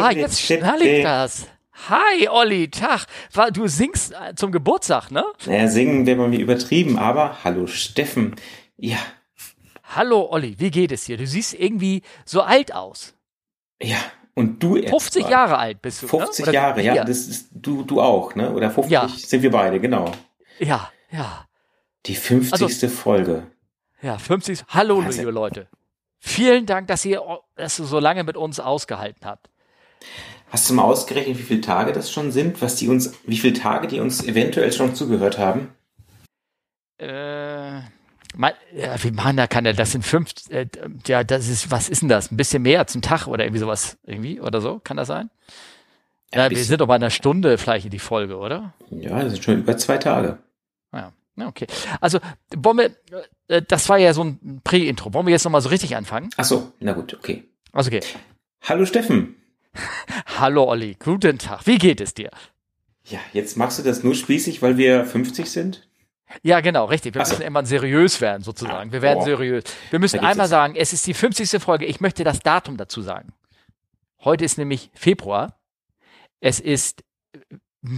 Ah, jetzt schnall ich das. Hi, Olli, Tag. Du singst äh, zum Geburtstag, ne? Naja, singen wäre bei mir übertrieben, aber hallo Steffen. Ja. Hallo, Olli, wie geht es dir? Du siehst irgendwie so alt aus. Ja, und du 50 etwa. Jahre alt bist du. 50 ne? Jahre, ja. Das ist du, du auch, ne? Oder 50 ja. sind wir beide, genau. Ja, ja. Die 50. Also, Folge. Ja, 50. Hallo, also, liebe Leute. Vielen Dank, dass ihr dass du so lange mit uns ausgehalten habt. Hast du mal ausgerechnet, wie viele Tage das schon sind, was die uns, wie viele Tage die uns eventuell schon zugehört haben? Äh, mal, ja, wie machen da kann der, das sind fünf, äh, ja, das ist, was ist denn das? Ein bisschen mehr zum Tag oder irgendwie sowas, irgendwie oder so, kann das sein? Ja, wir sind doch bei einer Stunde vielleicht in die Folge, oder? Ja, das sind schon über zwei Tage. Ja, okay. Also, wollen wir, äh, das war ja so ein Prä-Intro. Wollen wir jetzt nochmal so richtig anfangen? Ach so, na gut, okay. Also, okay. Hallo Steffen. Hallo Olli, guten Tag. Wie geht es dir? Ja, jetzt machst du das nur spießig, weil wir 50 sind? Ja, genau, richtig. Wir so. müssen immer seriös werden, sozusagen. Wir werden oh. seriös. Wir müssen einmal es. sagen, es ist die 50. Folge. Ich möchte das Datum dazu sagen. Heute ist nämlich Februar. Es ist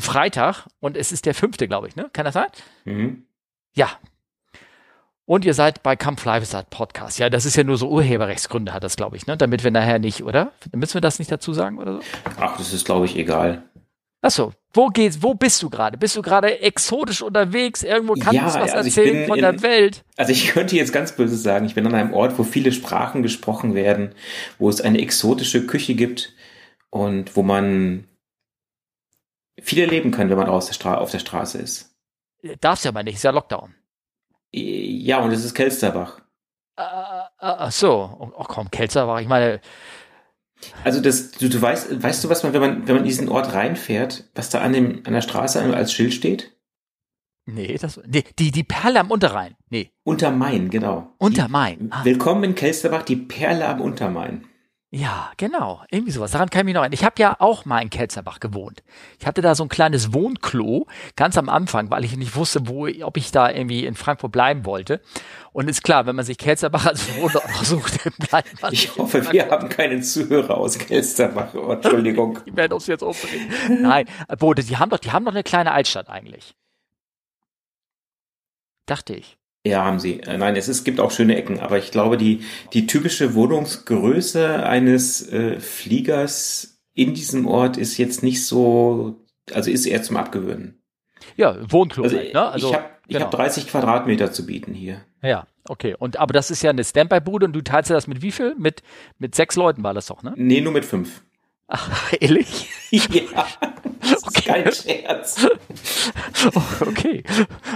Freitag und es ist der fünfte, glaube ich, ne? Kann das sein? Mhm. Ja, und ihr seid bei Come Fly With Podcast. Ja, das ist ja nur so Urheberrechtsgründe hat das, glaube ich, ne? Damit wir nachher nicht, oder? Müssen wir das nicht dazu sagen oder so? Ach, das ist, glaube ich, egal. Ach so, wo geht's, wo bist du gerade? Bist du gerade exotisch unterwegs? Irgendwo kannst ja, du was also erzählen von in, der Welt? Also ich könnte jetzt ganz böse sagen, ich bin an einem Ort, wo viele Sprachen gesprochen werden, wo es eine exotische Küche gibt und wo man viel erleben kann, wenn man auf der, Stra auf der Straße ist. Darfst ja aber nicht, ist ja Lockdown. Ja, und es ist Kelsterbach. Äh, äh, ach so, oh, oh komm, Kelsterbach, ich meine. Also das, du, du weißt, weißt du, was man, wenn man, wenn man in diesen Ort reinfährt, was da an dem, an der Straße als Schild steht? Nee, das, nee, die, die Perle am Unterrhein. Nee. Untermain, genau. Untermain. Ah. Willkommen in Kelsterbach, die Perle am Untermain. Ja, genau. Irgendwie sowas. Daran kann ich mich noch erinnern. Ich habe ja auch mal in Kelzerbach gewohnt. Ich hatte da so ein kleines Wohnklo ganz am Anfang, weil ich nicht wusste, wo, ob ich da irgendwie in Frankfurt bleiben wollte. Und ist klar, wenn man sich Kelzerbach als Wohnort sucht, dann bleibt man. Ich hoffe, wir haben keinen Zuhörer aus Kelzerbach. Oh, Entschuldigung. die werden uns jetzt umbringen. Nein, Bode, die haben doch, die haben doch eine kleine Altstadt eigentlich. Dachte ich. Ja, haben sie. Äh, nein, es, ist, gibt auch schöne Ecken, aber ich glaube, die, die typische Wohnungsgröße eines äh, Fliegers in diesem Ort ist jetzt nicht so, also ist eher zum Abgewöhnen. Ja, Wohnklo. Also, halt, ne? also ich habe genau. hab 30 Quadratmeter zu bieten hier. Ja, okay. Und aber das ist ja eine Standby-Bude und du teilst ja das mit wie viel? Mit, mit sechs Leuten war das doch, ne? Nee, nur mit fünf. Ach, ehrlich? ja. Das okay. ist kein Scherz. Oh, okay.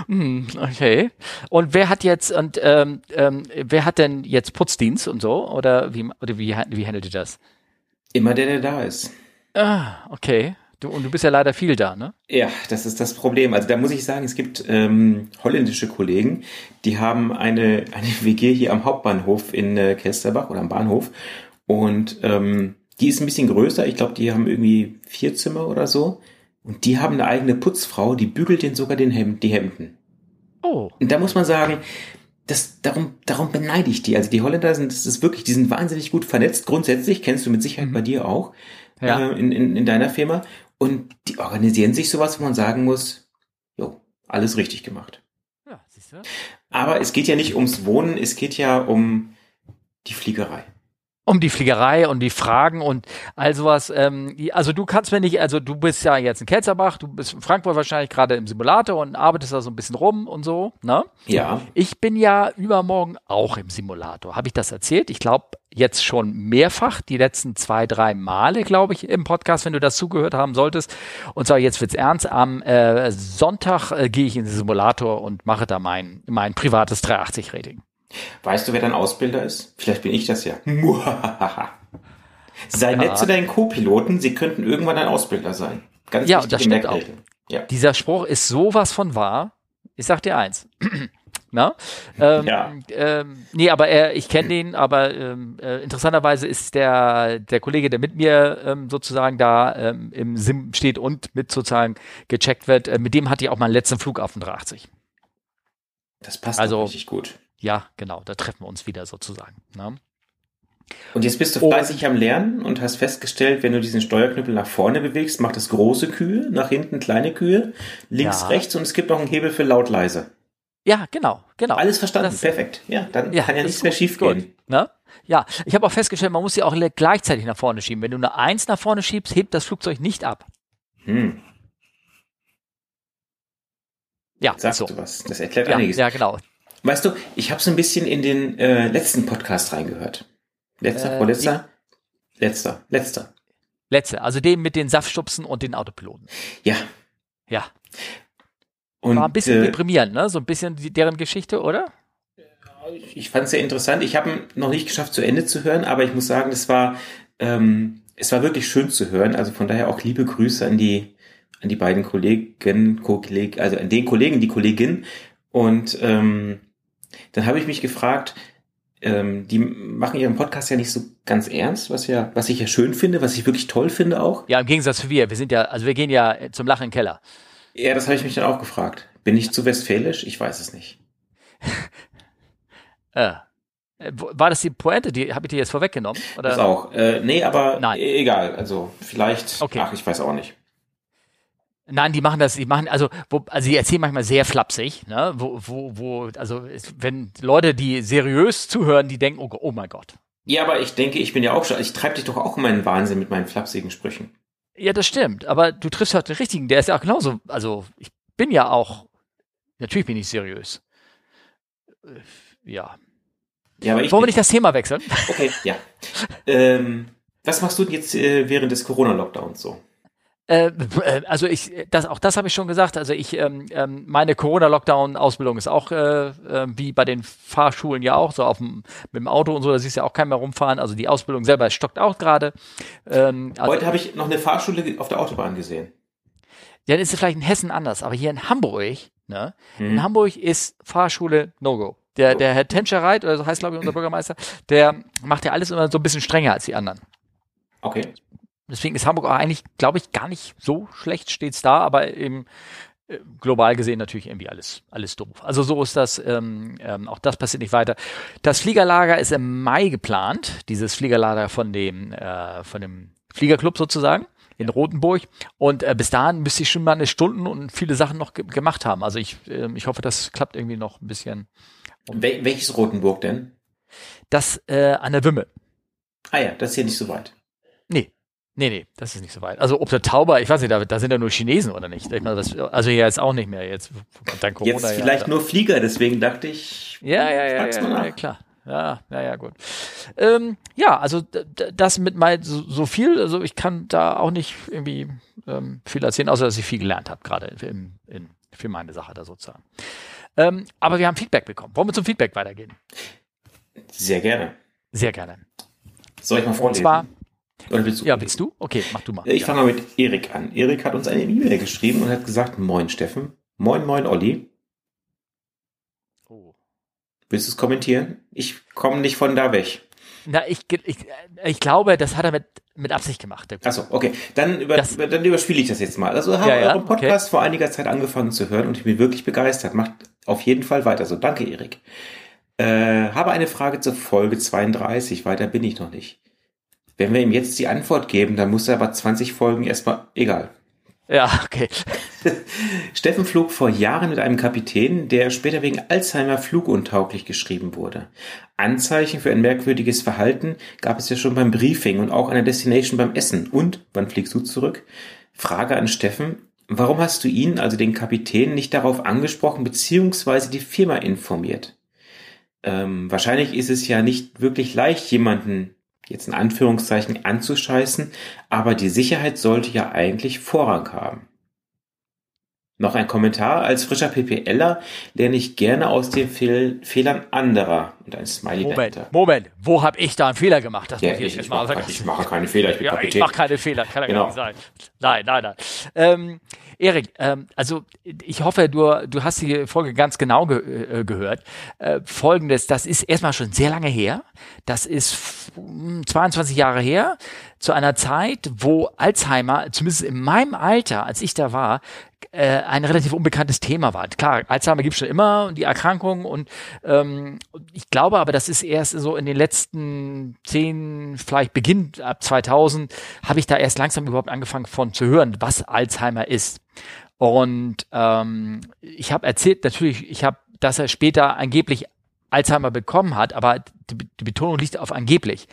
Hm, okay. Und wer hat jetzt und ähm, ähm, wer hat denn jetzt Putzdienst und so? Oder wie oder wie, wie handelt ihr das? Immer der, der da ist. Ah, okay. Du, und du bist ja leider viel da, ne? Ja, das ist das Problem. Also da muss ich sagen, es gibt ähm, holländische Kollegen, die haben eine, eine WG hier am Hauptbahnhof in äh, Kelsterbach oder am Bahnhof. Und ähm, die ist ein bisschen größer. Ich glaube, die haben irgendwie vier Zimmer oder so. Und die haben eine eigene Putzfrau, die bügelt denen sogar den Hemd, die Hemden. Oh. Und da muss man sagen, das, darum, darum beneide ich die. Also die Holländer sind, das ist wirklich, die sind wahnsinnig gut vernetzt. Grundsätzlich kennst du mit Sicherheit mhm. bei dir auch, ja. äh, in, in, in deiner Firma. Und die organisieren sich sowas, wo man sagen muss, jo, alles richtig gemacht. Ja, siehst du? Aber es geht ja nicht ums Wohnen, es geht ja um die Fliegerei um die Fliegerei und die Fragen und all sowas. Ähm, also du kannst mir nicht, also du bist ja jetzt in Kelzerbach, du bist in Frankfurt wahrscheinlich gerade im Simulator und arbeitest da so ein bisschen rum und so, ne? Ja. Ich bin ja übermorgen auch im Simulator. Habe ich das erzählt? Ich glaube jetzt schon mehrfach, die letzten zwei, drei Male, glaube ich, im Podcast, wenn du das zugehört haben solltest. Und zwar jetzt wird's ernst. Am äh, Sonntag äh, gehe ich in den Simulator und mache da mein, mein privates 380-Rating. Weißt du, wer dein Ausbilder ist? Vielleicht bin ich das ja. Sei ja. nett zu deinen Co-Piloten, sie könnten irgendwann ein Ausbilder sein. Ganz ja, das stimmt auch. Ja. Dieser Spruch ist sowas von wahr. Ich sag dir eins. Na? Ähm, ja. Ähm, nee, aber er, ich kenne den, aber ähm, äh, interessanterweise ist der, der Kollege, der mit mir ähm, sozusagen da ähm, im Sim steht und mit sozusagen gecheckt wird, äh, mit dem hatte ich auch meinen letzten Flug auf den 380. Das passt also, richtig gut. Ja, genau, da treffen wir uns wieder sozusagen. Ne? Und jetzt bist du fleißig am Lernen und hast festgestellt, wenn du diesen Steuerknüppel nach vorne bewegst, macht es große Kühe, nach hinten kleine Kühe, links, ja. rechts und es gibt noch einen Hebel für laut, leise. Ja, genau, genau. Alles verstanden, das, perfekt. Ja, dann ja, kann ja nichts mehr schief gehen. Ne? Ja, ich habe auch festgestellt, man muss sie auch gleichzeitig nach vorne schieben. Wenn du eine Eins nach vorne schiebst, hebt das Flugzeug nicht ab. Hm. Ja, sagst so. du was. Das erklärt ja, einiges. Ja, genau. Weißt du, ich habe so ein bisschen in den äh, letzten Podcast reingehört. Letzter, äh, vorletzter? Letzter, letzter. Letzter, also den mit den Saftstupsen und den Autopiloten. Ja. Ja. Und, War ein bisschen äh, deprimierend, ne? So ein bisschen die, deren Geschichte, oder? Ich fand es sehr interessant. Ich habe noch nicht geschafft, zu Ende zu hören, aber ich muss sagen, es war, ähm, es war wirklich schön zu hören. Also von daher auch liebe Grüße an die, an die beiden Kollegen, also an den Kollegen, die Kollegin. Und ähm, dann habe ich mich gefragt, ähm, die machen ihren Podcast ja nicht so ganz ernst, was ja, was ich ja schön finde, was ich wirklich toll finde auch. Ja, im Gegensatz zu wir. Wir sind ja, also wir gehen ja zum Lachen im Keller. Ja, das habe ich mich dann auch gefragt. Bin ich zu westfälisch? Ich weiß es nicht. äh. War das die Pointe? Die habe ich dir jetzt vorweggenommen? Oder? Das auch. Äh, nee, aber Nein. egal. Also vielleicht. Okay. Ach, ich weiß auch nicht. Nein, die machen das, die machen, also, wo, also die erzählen manchmal sehr flapsig, ne? Wo, wo, wo, also wenn Leute, die seriös zuhören, die denken, oh, oh mein Gott. Ja, aber ich denke, ich bin ja auch schon, ich treibe dich doch auch in meinen Wahnsinn mit meinen flapsigen Sprüchen. Ja, das stimmt, aber du triffst halt den richtigen, der ist ja auch genauso, also ich bin ja auch, natürlich bin ich seriös. Ja. Ja, aber ich Wollen wir nicht das Thema wechseln? Okay, ja. ähm, was machst du denn jetzt äh, während des Corona-Lockdowns so? Äh, äh, also ich, das, auch das habe ich schon gesagt. Also ich, ähm, ähm, meine Corona-Lockdown-Ausbildung ist auch äh, äh, wie bei den Fahrschulen ja auch so auf dem mit dem Auto und so. Da siehst du ja auch keinen mehr rumfahren. Also die Ausbildung selber stockt auch gerade. Ähm, also, Heute habe ich noch eine Fahrschule auf der Autobahn gesehen. Ja, dann ist es vielleicht in Hessen anders, aber hier in Hamburg, ne? Hm. In Hamburg ist Fahrschule No-Go. Der, der Herr Tenschereit, oder so heißt glaube ich unser Bürgermeister, der macht ja alles immer so ein bisschen strenger als die anderen. Okay. Deswegen ist Hamburg auch eigentlich, glaube ich, gar nicht so schlecht steht's da, aber eben äh, global gesehen natürlich irgendwie alles, alles doof. Also so ist das, ähm, ähm, auch das passiert nicht weiter. Das Fliegerlager ist im Mai geplant, dieses Fliegerlager von dem, äh, von dem Fliegerclub sozusagen in Rotenburg. Und äh, bis dahin müsste ich schon mal eine Stunden und viele Sachen noch ge gemacht haben. Also ich, äh, ich hoffe, das klappt irgendwie noch ein bisschen. Wel welches Rotenburg denn? Das äh, an der Wümme. Ah ja, das ist hier nicht so weit. Nee, Nee, nee, das ist nicht so weit. Also ob der Tauber, ich weiß nicht, da, da sind ja nur Chinesen oder nicht. Ich meine, das, also hier jetzt auch nicht mehr. Jetzt dank Corona. Jetzt vielleicht ja, nur Flieger, deswegen dachte ich. Ja, ja, ja, ja, ja, klar. Ja, ja, ja, gut. Ähm, ja, also das mit mal so, so, viel, also ich kann da auch nicht irgendwie ähm, viel erzählen, außer dass ich viel gelernt habe, gerade in, in, für meine Sache da sozusagen. Ähm, aber wir haben Feedback bekommen. Wollen wir zum Feedback weitergehen? Sehr gerne. Sehr gerne. Soll ich mal vorlesen? Und zwar oder willst du? Ja, willst du? Okay, mach du mal. Ich ja. fange mal mit Erik an. Erik hat uns eine E-Mail geschrieben und hat gesagt, moin Steffen. Moin, moin Olli. Oh. Willst du es kommentieren? Ich komme nicht von da weg. Na, ich, ich, ich glaube, das hat er mit, mit Absicht gemacht. Achso, okay. Dann, über, das, dann überspiele ich das jetzt mal. Also habe ja, ja, euren Podcast okay. vor einiger Zeit angefangen zu hören und ich bin wirklich begeistert. Macht auf jeden Fall weiter so. Danke, Erik. Äh, habe eine Frage zur Folge 32. Weiter bin ich noch nicht. Wenn wir ihm jetzt die Antwort geben, dann muss er aber 20 Folgen erstmal, egal. Ja, okay. Steffen flog vor Jahren mit einem Kapitän, der später wegen Alzheimer fluguntauglich geschrieben wurde. Anzeichen für ein merkwürdiges Verhalten gab es ja schon beim Briefing und auch an der Destination beim Essen. Und, wann fliegst du zurück? Frage an Steffen. Warum hast du ihn, also den Kapitän, nicht darauf angesprochen bzw. die Firma informiert? Ähm, wahrscheinlich ist es ja nicht wirklich leicht, jemanden jetzt in Anführungszeichen anzuscheißen, aber die Sicherheit sollte ja eigentlich Vorrang haben. Noch ein Kommentar. Als frischer PPLer lerne ich gerne aus den Fehl Fehlern anderer. Und ein Smiley Moment, dahinter. Moment. Wo habe ich da einen Fehler gemacht? Das ja, muss ich, ich, mal mache, ich mache keine Fehler, ich bin ja, Kapitän. Ich mache keine Fehler, kann ja genau. gar nicht sein. Nein, nein, nein. Ähm, Erik, ähm, also ich hoffe, du, du hast die Folge ganz genau ge äh, gehört. Äh, Folgendes, das ist erstmal schon sehr lange her. Das ist 22 Jahre her, zu einer Zeit, wo Alzheimer, zumindest in meinem Alter, als ich da war, äh, ein relativ unbekanntes Thema war. Klar, Alzheimer gibt schon immer und die Erkrankung und ähm, ich glaube aber, das ist erst so in den letzten zehn, vielleicht beginnt ab 2000, habe ich da erst langsam überhaupt angefangen von zu hören, was Alzheimer ist. Und ähm, ich habe erzählt, natürlich, ich habe, dass er später angeblich Alzheimer bekommen hat, aber die, die Betonung liegt auf angeblich.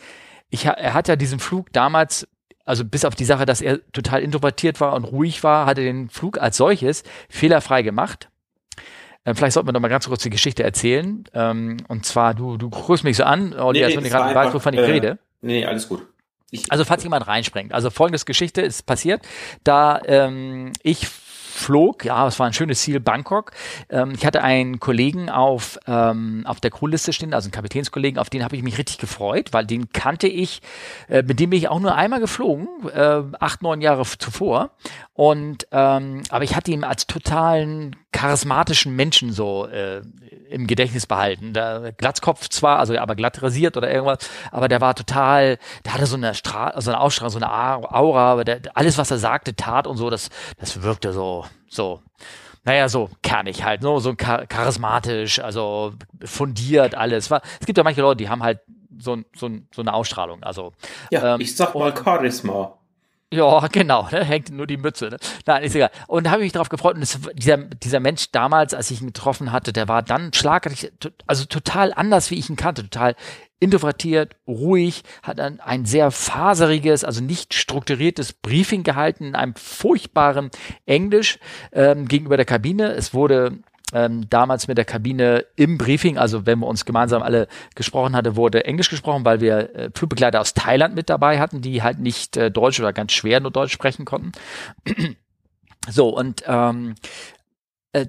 Ich, er hat ja diesen Flug damals also bis auf die Sache, dass er total introvertiert war und ruhig war, hat er den Flug als solches fehlerfrei gemacht. Ähm, vielleicht sollten wir noch mal ganz kurz die Geschichte erzählen. Ähm, und zwar, du, du guckst mich so an, oh, nee, wenn ich gerade weiß, wovon ich äh, rede. Nee, alles gut. Ich, also falls jemand reinspringt. Also folgendes Geschichte ist passiert, da ähm, ich flog. Ja, es war ein schönes Ziel, Bangkok. Ähm, ich hatte einen Kollegen auf, ähm, auf der Crewliste stehen, also einen Kapitänskollegen, auf den habe ich mich richtig gefreut, weil den kannte ich, äh, mit dem bin ich auch nur einmal geflogen, äh, acht, neun Jahre zuvor. Und ähm, aber ich hatte ihn als totalen charismatischen Menschen so äh, im Gedächtnis behalten. Der Glatzkopf zwar, also aber glatt rasiert oder irgendwas, aber der war total, der hatte so eine Strahl, so eine Ausstrahlung, so eine Aura, aber der, alles, was er sagte, tat und so, das, das wirkte so, so naja, so kernig halt, so, so charismatisch, also fundiert alles. Es gibt ja manche Leute, die haben halt so, so, so eine Ausstrahlung. Also, ja, ähm, ich sag mal Charisma. Ja, genau, ne? hängt nur die Mütze. Ne? Nein, ist egal. Und da habe ich mich darauf gefreut. Und es, dieser, dieser Mensch damals, als ich ihn getroffen hatte, der war dann schlagartig, also total anders, wie ich ihn kannte, total introvertiert, ruhig, hat ein, ein sehr faseriges, also nicht strukturiertes Briefing gehalten in einem furchtbaren Englisch ähm, gegenüber der Kabine. Es wurde ähm, damals mit der Kabine im Briefing, also wenn wir uns gemeinsam alle gesprochen hatte, wurde Englisch gesprochen, weil wir äh, Flugbegleiter aus Thailand mit dabei hatten, die halt nicht äh, Deutsch oder ganz schwer nur Deutsch sprechen konnten. so, und ähm, äh,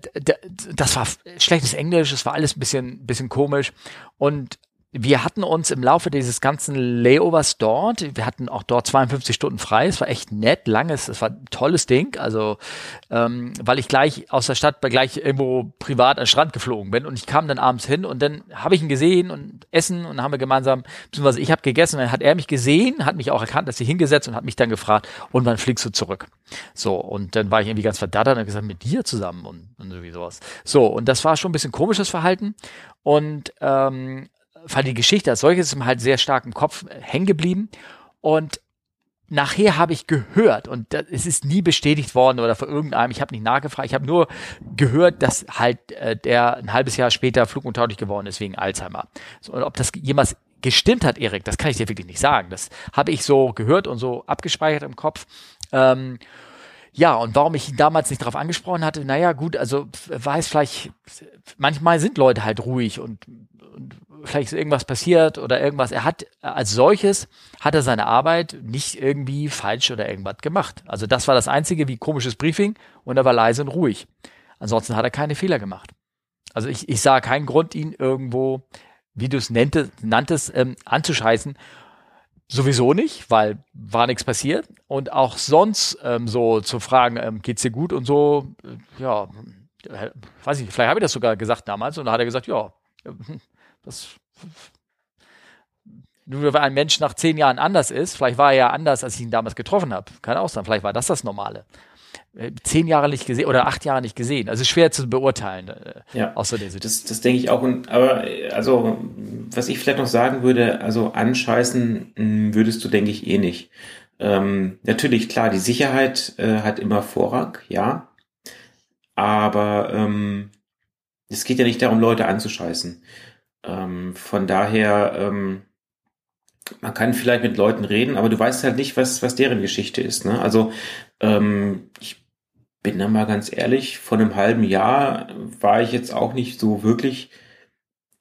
das war schlechtes Englisch, es war alles ein bisschen, bisschen komisch. Und wir hatten uns im Laufe dieses ganzen Layovers dort, wir hatten auch dort 52 Stunden frei, es war echt nett, langes, es war ein tolles Ding, also ähm, weil ich gleich aus der Stadt bei gleich irgendwo privat an den Strand geflogen bin und ich kam dann abends hin und dann habe ich ihn gesehen und essen und haben wir gemeinsam, beziehungsweise ich habe gegessen, dann hat er mich gesehen, hat mich auch erkannt, dass sie hingesetzt und hat mich dann gefragt, und wann fliegst du zurück? So, und dann war ich irgendwie ganz verdattert und gesagt, mit dir zusammen und, und irgendwie sowas. So, und das war schon ein bisschen komisches Verhalten und ähm, weil die Geschichte als solches ist mir halt sehr stark im Kopf hängen geblieben. Und nachher habe ich gehört, und das, es ist nie bestätigt worden oder von irgendeinem, ich habe nicht nachgefragt, ich habe nur gehört, dass halt äh, der ein halbes Jahr später fluguntauglich geworden ist wegen Alzheimer. So, und ob das jemals gestimmt hat, Erik, das kann ich dir wirklich nicht sagen. Das habe ich so gehört und so abgespeichert im Kopf. Ähm, ja, und warum ich ihn damals nicht darauf angesprochen hatte, naja, gut, also weiß vielleicht, manchmal sind Leute halt ruhig und, und vielleicht ist irgendwas passiert oder irgendwas. Er hat als solches hat er seine Arbeit nicht irgendwie falsch oder irgendwas gemacht. Also das war das einzige wie komisches Briefing und er war leise und ruhig. Ansonsten hat er keine Fehler gemacht. Also ich, ich sah keinen Grund, ihn irgendwo, wie du es nanntest, ähm, anzuscheißen. Sowieso nicht, weil war nichts passiert. Und auch sonst ähm, so zu fragen, ähm, geht's dir gut und so, äh, ja, äh, weiß ich, vielleicht habe ich das sogar gesagt damals und da hat er gesagt, ja, das nur weil ein Mensch nach zehn Jahren anders ist, vielleicht war er ja anders, als ich ihn damals getroffen habe. Kann auch sein, vielleicht war das das Normale. Äh, zehn Jahre nicht gesehen oder acht Jahre nicht gesehen. Also schwer zu beurteilen. Äh, ja, außer der das, das denke ich auch. Und, aber also, was ich vielleicht noch sagen würde, also anscheißen hm, würdest du, denke ich, eh nicht. Ähm, natürlich, klar, die Sicherheit äh, hat immer Vorrang, ja. Aber ähm, es geht ja nicht darum, Leute anzuscheißen. Ähm, von daher, ähm, man kann vielleicht mit Leuten reden, aber du weißt halt nicht, was, was deren Geschichte ist. Ne? Also ähm, ich bin da mal ganz ehrlich, vor einem halben Jahr war ich jetzt auch nicht so wirklich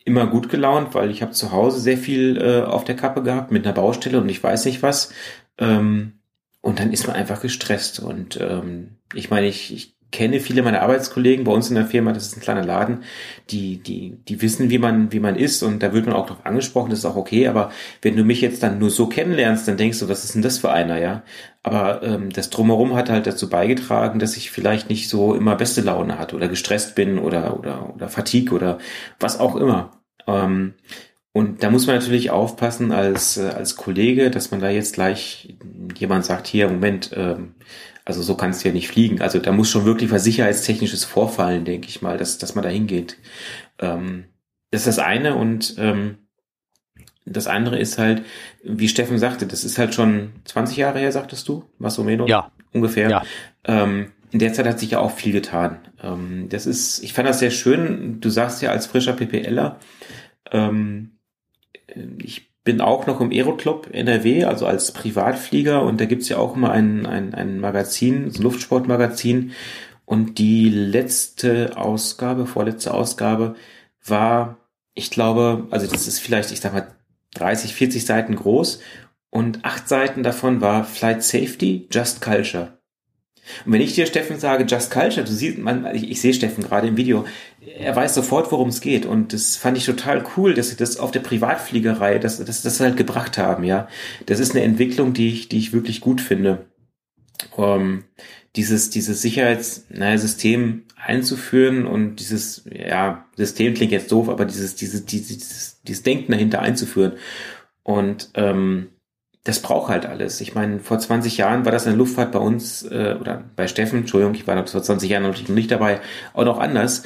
immer gut gelaunt, weil ich habe zu Hause sehr viel äh, auf der Kappe gehabt mit einer Baustelle und ich weiß nicht was. Ähm, und dann ist man einfach gestresst. Und ähm, ich meine, ich, ich kenne viele meiner Arbeitskollegen bei uns in der Firma, das ist ein kleiner Laden, die, die, die wissen, wie man, wie man ist und da wird man auch darauf angesprochen, das ist auch okay, aber wenn du mich jetzt dann nur so kennenlernst, dann denkst du, was ist denn das für einer, ja? Aber ähm, das Drumherum hat halt dazu beigetragen, dass ich vielleicht nicht so immer beste Laune hatte oder gestresst bin oder, oder, oder Fatigue oder was auch immer. Ähm, und da muss man natürlich aufpassen als, äh, als Kollege, dass man da jetzt gleich jemand sagt, hier, Moment, ähm, Also so kannst du ja nicht fliegen. Also da muss schon wirklich was Sicherheitstechnisches vorfallen, denke ich mal, dass, dass man da hingeht. Ähm, das ist das eine und ähm, das andere ist halt, wie Steffen sagte, das ist halt schon 20 Jahre her, sagtest du, so Ja. Ungefähr. Ja. Ähm, in der Zeit hat sich ja auch viel getan. Ähm, das ist, ich fand das sehr schön. Du sagst ja als frischer PPLer, ähm, ich bin auch noch im Aeroclub NRW, also als Privatflieger. Und da gibt's ja auch immer ein, ein, ein Magazin, so ein Luftsportmagazin. Und die letzte Ausgabe, vorletzte Ausgabe war, ich glaube, also das ist vielleicht, ich sag mal, 30, 40 Seiten groß. Und acht Seiten davon war Flight Safety, Just Culture. Und wenn ich dir, Steffen, sage Just Culture, du siehst, man, ich, ich sehe Steffen gerade im Video, er weiß sofort, worum es geht. Und das fand ich total cool, dass sie das auf der Privatfliegerei, dass, dass das halt gebracht haben, ja. Das ist eine Entwicklung, die ich, die ich wirklich gut finde. Ähm, dieses, dieses Sicherheitssystem einzuführen und dieses, ja, System klingt jetzt doof, aber dieses, dieses, dieses, dieses Denken dahinter einzuführen. Und ähm, das braucht halt alles. Ich meine, vor 20 Jahren war das in der Luftfahrt bei uns, äh, oder bei Steffen, Entschuldigung, ich war noch vor 20 Jahren natürlich noch nicht dabei, auch noch anders.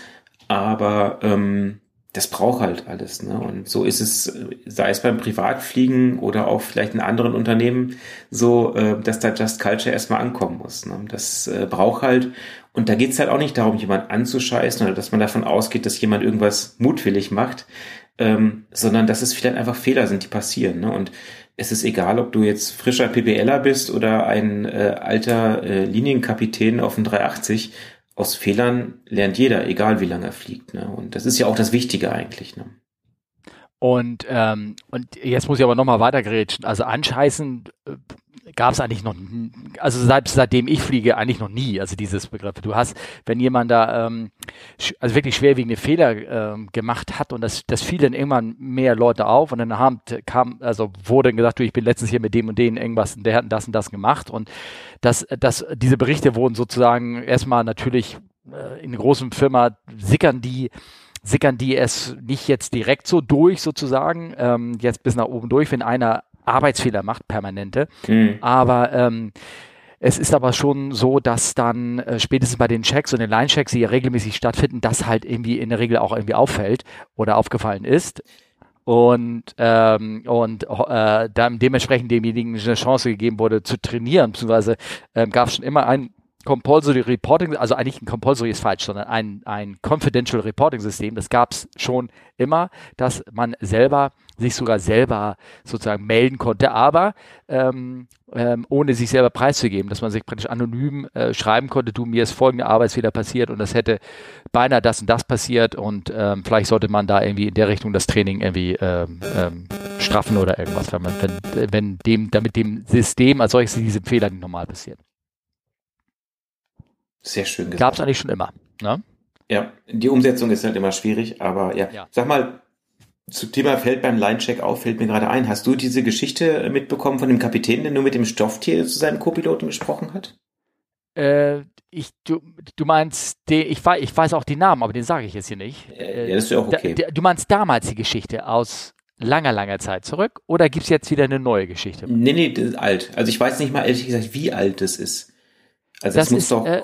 Aber ähm, das braucht halt alles. Ne? Und so ist es, sei es beim Privatfliegen oder auch vielleicht in anderen Unternehmen, so, äh, dass da Just Culture erstmal ankommen muss. Ne? Das äh, braucht halt, und da geht's halt auch nicht darum, jemand anzuscheißen oder dass man davon ausgeht, dass jemand irgendwas mutwillig macht, ähm, sondern dass es vielleicht einfach Fehler sind, die passieren. Ne? Und es ist egal, ob du jetzt frischer PBLer bist oder ein äh, alter äh, Linienkapitän auf dem 380. Aus Fehlern lernt jeder, egal wie lange er fliegt. Ne? Und das ist ja auch das Wichtige eigentlich. Ne? Und, ähm, und jetzt muss ich aber nochmal weitergerätschen. Also anscheißen äh, gab es eigentlich noch, also seit, seitdem ich fliege, eigentlich noch nie, also dieses Begriff. Du hast, wenn jemand da ähm, also wirklich schwerwiegende Fehler ähm, gemacht hat und das, das fiel dann irgendwann mehr Leute auf und dann haben, kam, also wurde gesagt, du, ich bin letztens hier mit dem und denen irgendwas, der hat das und das gemacht und das, das, diese Berichte wurden sozusagen erstmal natürlich äh, in großen Firma sickern die sickern die es nicht jetzt direkt so durch sozusagen, ähm, jetzt bis nach oben durch, wenn einer Arbeitsfehler macht, permanente. Mhm. Aber ähm, es ist aber schon so, dass dann äh, spätestens bei den Checks und den Line-Checks, die ja regelmäßig stattfinden, das halt irgendwie in der Regel auch irgendwie auffällt oder aufgefallen ist. Und, ähm, und äh, dann dementsprechend demjenigen eine Chance gegeben wurde zu trainieren, beziehungsweise ähm, gab es schon immer ein Compulsory Reporting, also eigentlich ein Compulsory ist falsch, sondern ein, ein Confidential Reporting System, das gab es schon immer, dass man selber sich sogar selber sozusagen melden konnte, aber ähm, ähm, ohne sich selber preiszugeben, dass man sich praktisch anonym äh, schreiben konnte, du, mir ist folgende Arbeitsfehler passiert und das hätte beinahe das und das passiert und ähm, vielleicht sollte man da irgendwie in der Richtung das Training irgendwie ähm, ähm, straffen oder irgendwas, wenn man, wenn, wenn dem, damit dem System als solches diese Fehler nicht normal passiert. Sehr schön gesagt. Gab es eigentlich schon immer. Ne? Ja, die Umsetzung ist halt immer schwierig, aber ja. ja. Sag mal, zum Thema fällt beim Line-Check auf, fällt mir gerade ein. Hast du diese Geschichte mitbekommen von dem Kapitän, der nur mit dem Stofftier zu seinem Co-Piloten gesprochen hat? Äh, ich, du, du meinst, den, ich, weiß, ich weiß auch den Namen, aber den sage ich jetzt hier nicht. Äh, ja, das ist ja auch okay. Da, du meinst damals die Geschichte aus langer, langer Zeit zurück oder gibt es jetzt wieder eine neue Geschichte? Nee, nee, das ist alt. Also ich weiß nicht mal ehrlich gesagt, wie alt das ist. Also das, das muss ist, doch. Äh,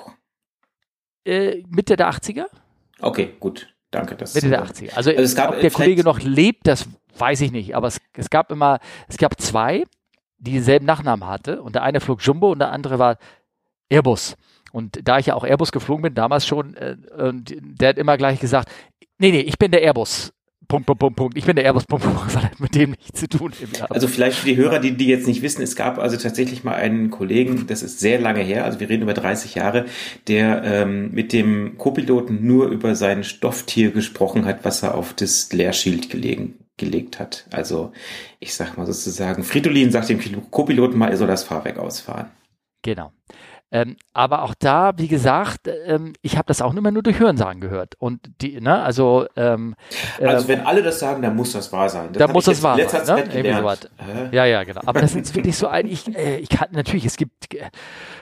äh, Mitte der 80er? Okay, gut. Danke. Das, Mitte der 80er. Also, also es gab, ob der Kollege noch lebt, das weiß ich nicht. Aber es, es gab immer, es gab zwei, die denselben Nachnamen hatte. Und der eine flog Jumbo und der andere war Airbus. Und da ich ja auch Airbus geflogen bin, damals schon, äh, der hat immer gleich gesagt, nee, nee, ich bin der Airbus. Punkt, Punkt, Punkt, Punkt. Ich bin der Airbus, Punkt, Punkt. Das hat mit dem nichts zu tun. Also vielleicht für die Hörer, die, die jetzt nicht wissen, es gab also tatsächlich mal einen Kollegen, das ist sehr lange her, also wir reden über 30 Jahre, der ähm, mit dem Co-Piloten nur über sein Stofftier gesprochen hat, was er auf das Leerschild gelegen, gelegt hat. Also ich sag mal sozusagen, Fridolin sagt dem Co-Piloten mal, er soll das Fahrwerk ausfahren. Genau. Ähm, aber auch da, wie gesagt, ähm, ich habe das auch immer nur durch Hörensagen gehört. Und die, ne, also ähm, Also wenn alle das sagen, dann muss das wahr sein. Das da muss das wahr sein. Ne? So ja, ja, genau. Aber das ist wirklich so ein, ich, äh, ich kann natürlich, es gibt äh,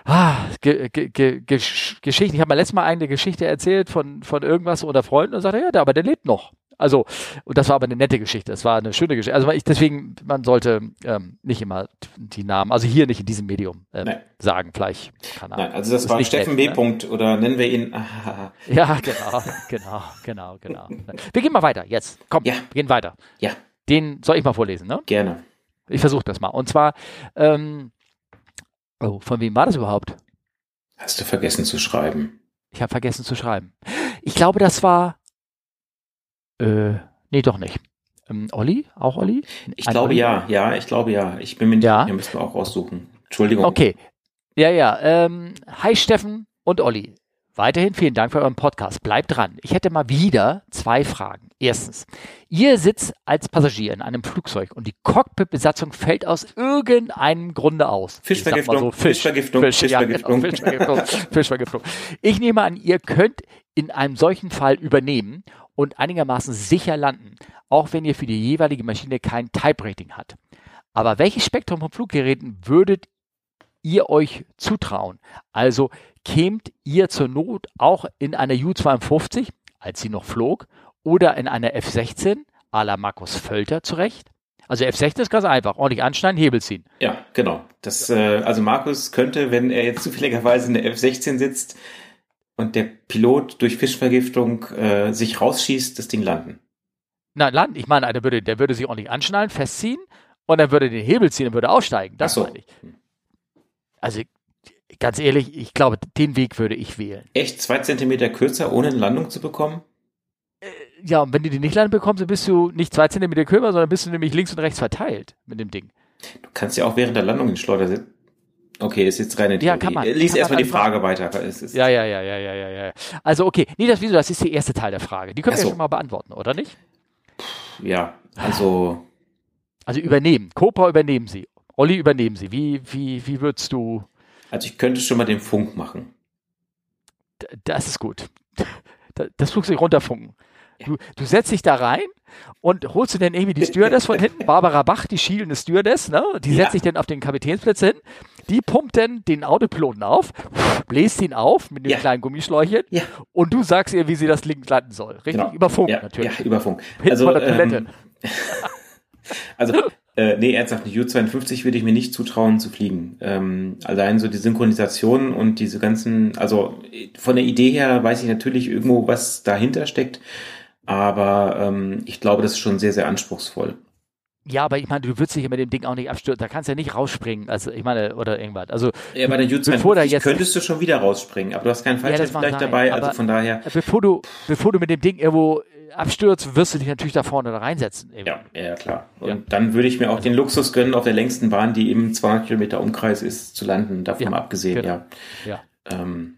ah, ge, ge, ge, Geschichten. Ich habe mal letztes Mal eine Geschichte erzählt von, von irgendwas oder Freunden und sagte, ja, aber der lebt noch. Also, und das war aber eine nette Geschichte. Das war eine schöne Geschichte. Also ich, deswegen, man sollte ähm, nicht immer die Namen, also hier nicht in diesem Medium ähm, sagen, vielleicht. Keine Nein, also das, das war Steffen nett, B. Ne? oder nennen wir ihn. ja, genau, genau, genau, genau. Wir gehen mal weiter jetzt. Komm, ja. wir gehen weiter. Ja. Den soll ich mal vorlesen, ne? Gerne. Ich versuche das mal. Und zwar, ähm, oh, von wem war das überhaupt? Hast du vergessen zu schreiben? Ich habe vergessen zu schreiben. Ich glaube, das war. Äh, nee, doch nicht. Ähm, Olli? Auch Olli? Ich Ein glaube Olli? ja, ja, ich glaube ja. Ich bin mir nicht ja. sicher, müssen wir auch raussuchen. Entschuldigung. Okay. Ja, ja. Ähm, hi Steffen und Olli. Weiterhin vielen Dank für euren Podcast. Bleibt dran. Ich hätte mal wieder zwei Fragen. Erstens, ihr sitzt als Passagier in einem Flugzeug und die Cockpit-Besatzung fällt aus irgendeinem Grunde aus. Fischvergiftung. So, Fisch, Fischvergiftung. Fisch, Fischvergiftung. Ja, genau, Fischvergiftung. Fischvergiftung. Ich nehme an, ihr könnt in einem solchen Fall übernehmen und einigermaßen sicher landen, auch wenn ihr für die jeweilige Maschine kein Type-Rating habt. Aber welches Spektrum von Fluggeräten würdet ihr euch zutrauen? Also kämt ihr zur Not auch in einer U-52, als sie noch flog, oder in einer F-16 à la Markus Völter zurecht? Also F-16 ist ganz einfach, ordentlich anschneiden, Hebel ziehen. Ja, genau. Das, äh, also Markus könnte, wenn er jetzt zufälligerweise in der F-16 sitzt und der Pilot durch Fischvergiftung äh, sich rausschießt, das Ding landen. Nein, landen. Ich meine, der würde, der würde sich ordentlich anschnallen, festziehen und dann würde den Hebel ziehen und würde aussteigen. Das so. meine ich. Also ganz ehrlich, ich glaube, den Weg würde ich wählen. Echt zwei Zentimeter kürzer, ohne eine Landung zu bekommen? Äh, ja, und wenn du die nicht landen bekommst, dann bist du nicht zwei Zentimeter kürzer, sondern bist du nämlich links und rechts verteilt mit dem Ding. Du kannst ja auch während der Landung in Schleuder sitzen. Okay, ist jetzt reine Theorie. Ja, kann man. Lies erstmal die Frage machen. weiter. ja, ja, ja, ja, ja, ja, ja. Also okay, nee, das wieso, das ist der erste Teil der Frage. Die können wir so. ja schon mal beantworten, oder nicht? Ja, also. Also übernehmen. Cobra übernehmen Sie. Olli übernehmen Sie. Wie, wie, wie würdest du also ich könnte schon mal den Funk machen. Das ist gut. Das Flugzeug runterfunken. Du, du setzt dich da rein und holst du dann irgendwie die Stewardess von hinten, Barbara Bach, die schielende Stewardess, ne? Die setzt sich dann auf den Kapitänsplatz hin, die pumpt dann den Autopiloten auf, bläst ihn auf mit dem ja. kleinen Gummischläuchchen ja. und du sagst ihr, wie sie das Link landen soll. Richtig? Genau. Über Funk ja, natürlich. Ja, über Funk. Hinten also, von der Toilette. Ähm, also äh, nee, ernsthaft, eine U-52 würde ich mir nicht zutrauen zu fliegen. Ähm, allein so die Synchronisation und diese ganzen, also von der Idee her weiß ich natürlich irgendwo, was dahinter steckt, aber ähm, ich glaube, das ist schon sehr, sehr anspruchsvoll. Ja, aber ich meine, du würdest dich mit dem Ding auch nicht abstürzen. Da kannst du ja nicht rausspringen. Also ich meine, oder irgendwas. Also ja, bei der U-52 jetzt, könntest du schon wieder rausspringen, aber du hast keinen Fallschirm ja, dabei. Also von daher. Bevor du, bevor du mit dem Ding irgendwo abstürzt, wirst du dich natürlich da vorne da reinsetzen. Ja, ja, klar. Und ja. dann würde ich mir auch den Luxus gönnen, auf der längsten Bahn, die eben 200 Kilometer Umkreis ist, zu landen. Davon ja, abgesehen, genau. ja. Ja. Ähm,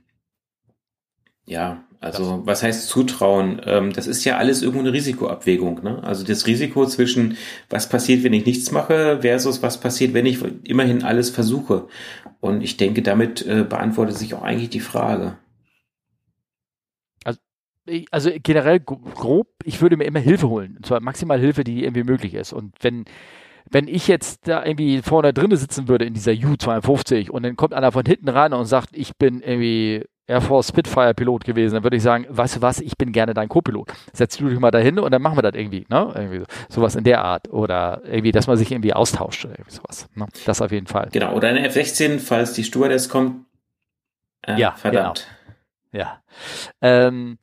ja, also was heißt Zutrauen? Ähm, das ist ja alles irgendwo eine Risikoabwägung. Ne? Also das Risiko zwischen, was passiert, wenn ich nichts mache, versus was passiert, wenn ich immerhin alles versuche. Und ich denke, damit äh, beantwortet sich auch eigentlich die Frage also generell grob, ich würde mir immer Hilfe holen. Und zwar maximal Hilfe, die irgendwie möglich ist. Und wenn, wenn ich jetzt da irgendwie vorne drinnen sitzen würde in dieser U-52 und dann kommt einer von hinten ran und sagt, ich bin irgendwie Air Force Spitfire Pilot gewesen, dann würde ich sagen, weißt du was, ich bin gerne dein Co-Pilot. Setzt du dich mal dahin und dann machen wir das irgendwie, ne? Irgendwie so, sowas in der Art. Oder irgendwie, dass man sich irgendwie austauscht oder irgendwie sowas. Ne? Das auf jeden Fall. Genau, oder eine F-16, falls die Stewardess kommt. Äh, ja, verdammt. Genau. Ja. Ähm,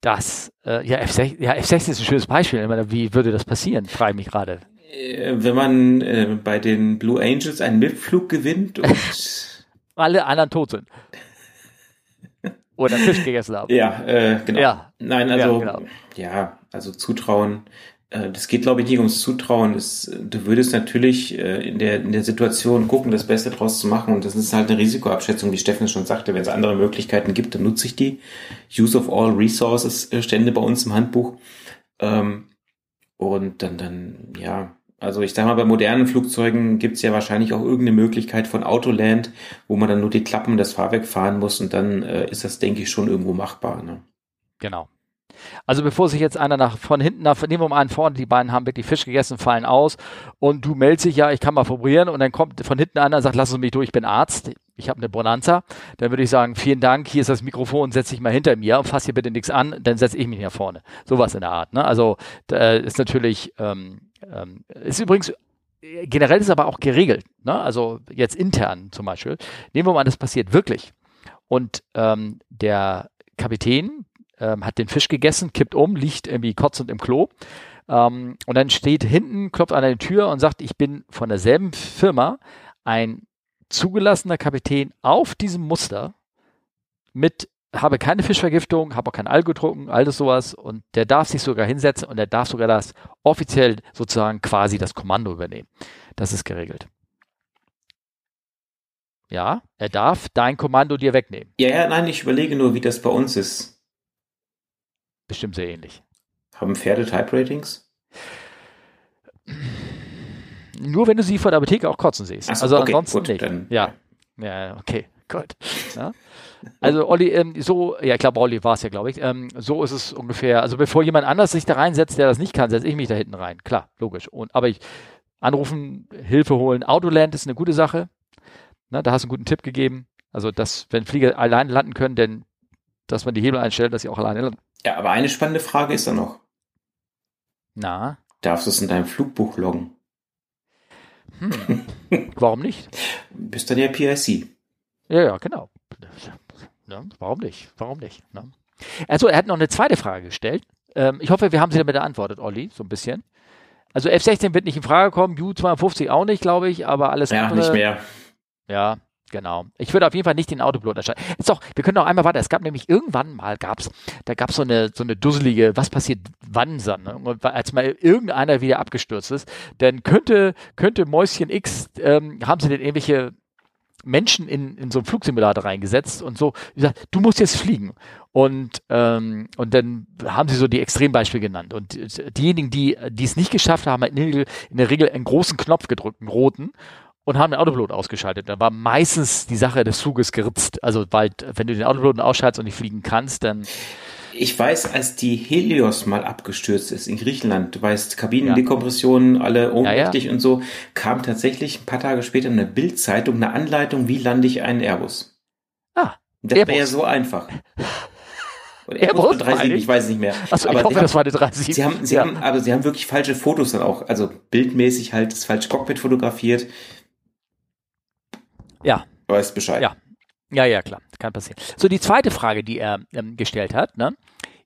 dass, äh, ja, F6, ja, F16 ist ein schönes Beispiel. Meine, wie würde das passieren? Frage ich mich gerade. Äh, wenn man äh, bei den Blue Angels einen Mitflug gewinnt und alle anderen tot sind. Oder Fisch gegessen haben. Ja, äh, genau. Ja. Nein, also, ja, genau. ja also Zutrauen äh, das geht, glaube ich, nicht ums Zutrauen. Das, du würdest natürlich äh, in, der, in der Situation gucken, das Beste draus zu machen. Und das ist halt eine Risikoabschätzung, wie Steffen schon sagte. Wenn es andere Möglichkeiten gibt, dann nutze ich die. Use of all Resources äh, Stände bei uns im Handbuch. Ähm, und dann, dann, ja, also ich sag mal, bei modernen Flugzeugen gibt es ja wahrscheinlich auch irgendeine Möglichkeit von Autoland, wo man dann nur die Klappen das Fahrwerk fahren muss und dann äh, ist das, denke ich, schon irgendwo machbar. Ne? Genau. Also bevor sich jetzt einer nach von hinten nach, nehmen wir mal einen vorne, die beiden haben wirklich Fisch gegessen, fallen aus und du meldest dich, ja, ich kann mal probieren und dann kommt von hinten einer und sagt, lass uns mich durch, ich bin Arzt, ich habe eine Bonanza, dann würde ich sagen, vielen Dank, hier ist das Mikrofon, setz dich mal hinter mir und fass hier bitte nichts an, dann setze ich mich nach vorne. Sowas in der Art. Ne? Also ist natürlich, ähm, ähm, ist übrigens generell ist aber auch geregelt. Ne? Also jetzt intern zum Beispiel. Nehmen wir mal, das passiert wirklich. Und ähm, der Kapitän ähm, hat den Fisch gegessen, kippt um, liegt irgendwie kotzend im Klo. Ähm, und dann steht hinten, klopft an der Tür und sagt, ich bin von derselben Firma ein zugelassener Kapitän auf diesem Muster mit habe keine Fischvergiftung, habe auch kein Alge getrunken, alles sowas und der darf sich sogar hinsetzen und der darf sogar das offiziell sozusagen quasi das Kommando übernehmen. Das ist geregelt. Ja, er darf dein Kommando dir wegnehmen. Ja, ja, nein, ich überlege nur, wie das bei uns ist. Bestimmt sehr ähnlich. Haben Pferde Type-Ratings? Nur wenn du sie vor der Apotheke auch kotzen siehst. So, also okay, ansonsten gut, nicht. Dann, ja. ja, okay, gut. Ja. Also Olli, ähm, so, ja, ich glaube, Olli war es ja, glaube ich. Ähm, so ist es ungefähr. Also bevor jemand anders sich da reinsetzt, der das nicht kann, setze ich mich da hinten rein. Klar, logisch. Und, aber ich anrufen, Hilfe holen. Autoland ist eine gute Sache. Na, da hast du einen guten Tipp gegeben. Also, dass, wenn Flieger alleine landen können, denn dass man die Hebel einstellt, dass sie auch alleine landen. Ja, aber eine spannende Frage ist da noch. Na? Darfst du es in deinem Flugbuch loggen? Hm. Warum nicht? Bist dann ja PIC. Ja, ja, genau. Ja, warum nicht? Warum nicht? Ne? Also, er hat noch eine zweite Frage gestellt. Ähm, ich hoffe, wir haben sie damit beantwortet, Olli, so ein bisschen. Also F16 wird nicht in Frage kommen, U52 auch nicht, glaube ich, aber alles Ja, andere. nicht mehr. Ja, genau. Ich würde auf jeden Fall nicht den Autopilot erscheinen. Ist doch, wir können noch einmal weiter. Es gab nämlich irgendwann mal gab's, da gab's so eine so eine dusselige, was passiert wann ne? Und als mal irgendeiner wieder abgestürzt ist, dann könnte könnte Mäuschen X ähm, haben sie denn irgendwelche Menschen in, in so einen Flugsimulator reingesetzt und so gesagt, du musst jetzt fliegen. Und, ähm, und dann haben sie so die Extrembeispiele genannt. Und diejenigen, die die es nicht geschafft haben, haben in der Regel einen großen Knopf gedrückt, einen roten, und haben den Autopilot ausgeschaltet. Dann war meistens die Sache des Fluges geritzt. Also bald, wenn du den Autopilot ausschaltest und nicht fliegen kannst, dann Ich weiß, als die Helios mal abgestürzt ist in Griechenland, du weißt, Kabinendekompressionen, alle ohnmächtig Ja, und so, kam tatsächlich ein paar Tage später in der Bildzeitung eine Anleitung, wie lande ich einen Airbus. Ah, Und das wäre ja so einfach. Oder Airbus, Airbus 37, eigentlich? ich weiß es nicht mehr. Achso, ich Aber hoffe, sie das war eine 30. Sie haben, sie ja. haben, aber sie haben wirklich falsche Fotos dann auch, also bildmäßig halt das falsche Cockpit fotografiert. Ja, Weißt Bescheid. Ja. Ja, ja, klar, kann passieren. So, die zweite Frage, die er ähm, gestellt hat, ne?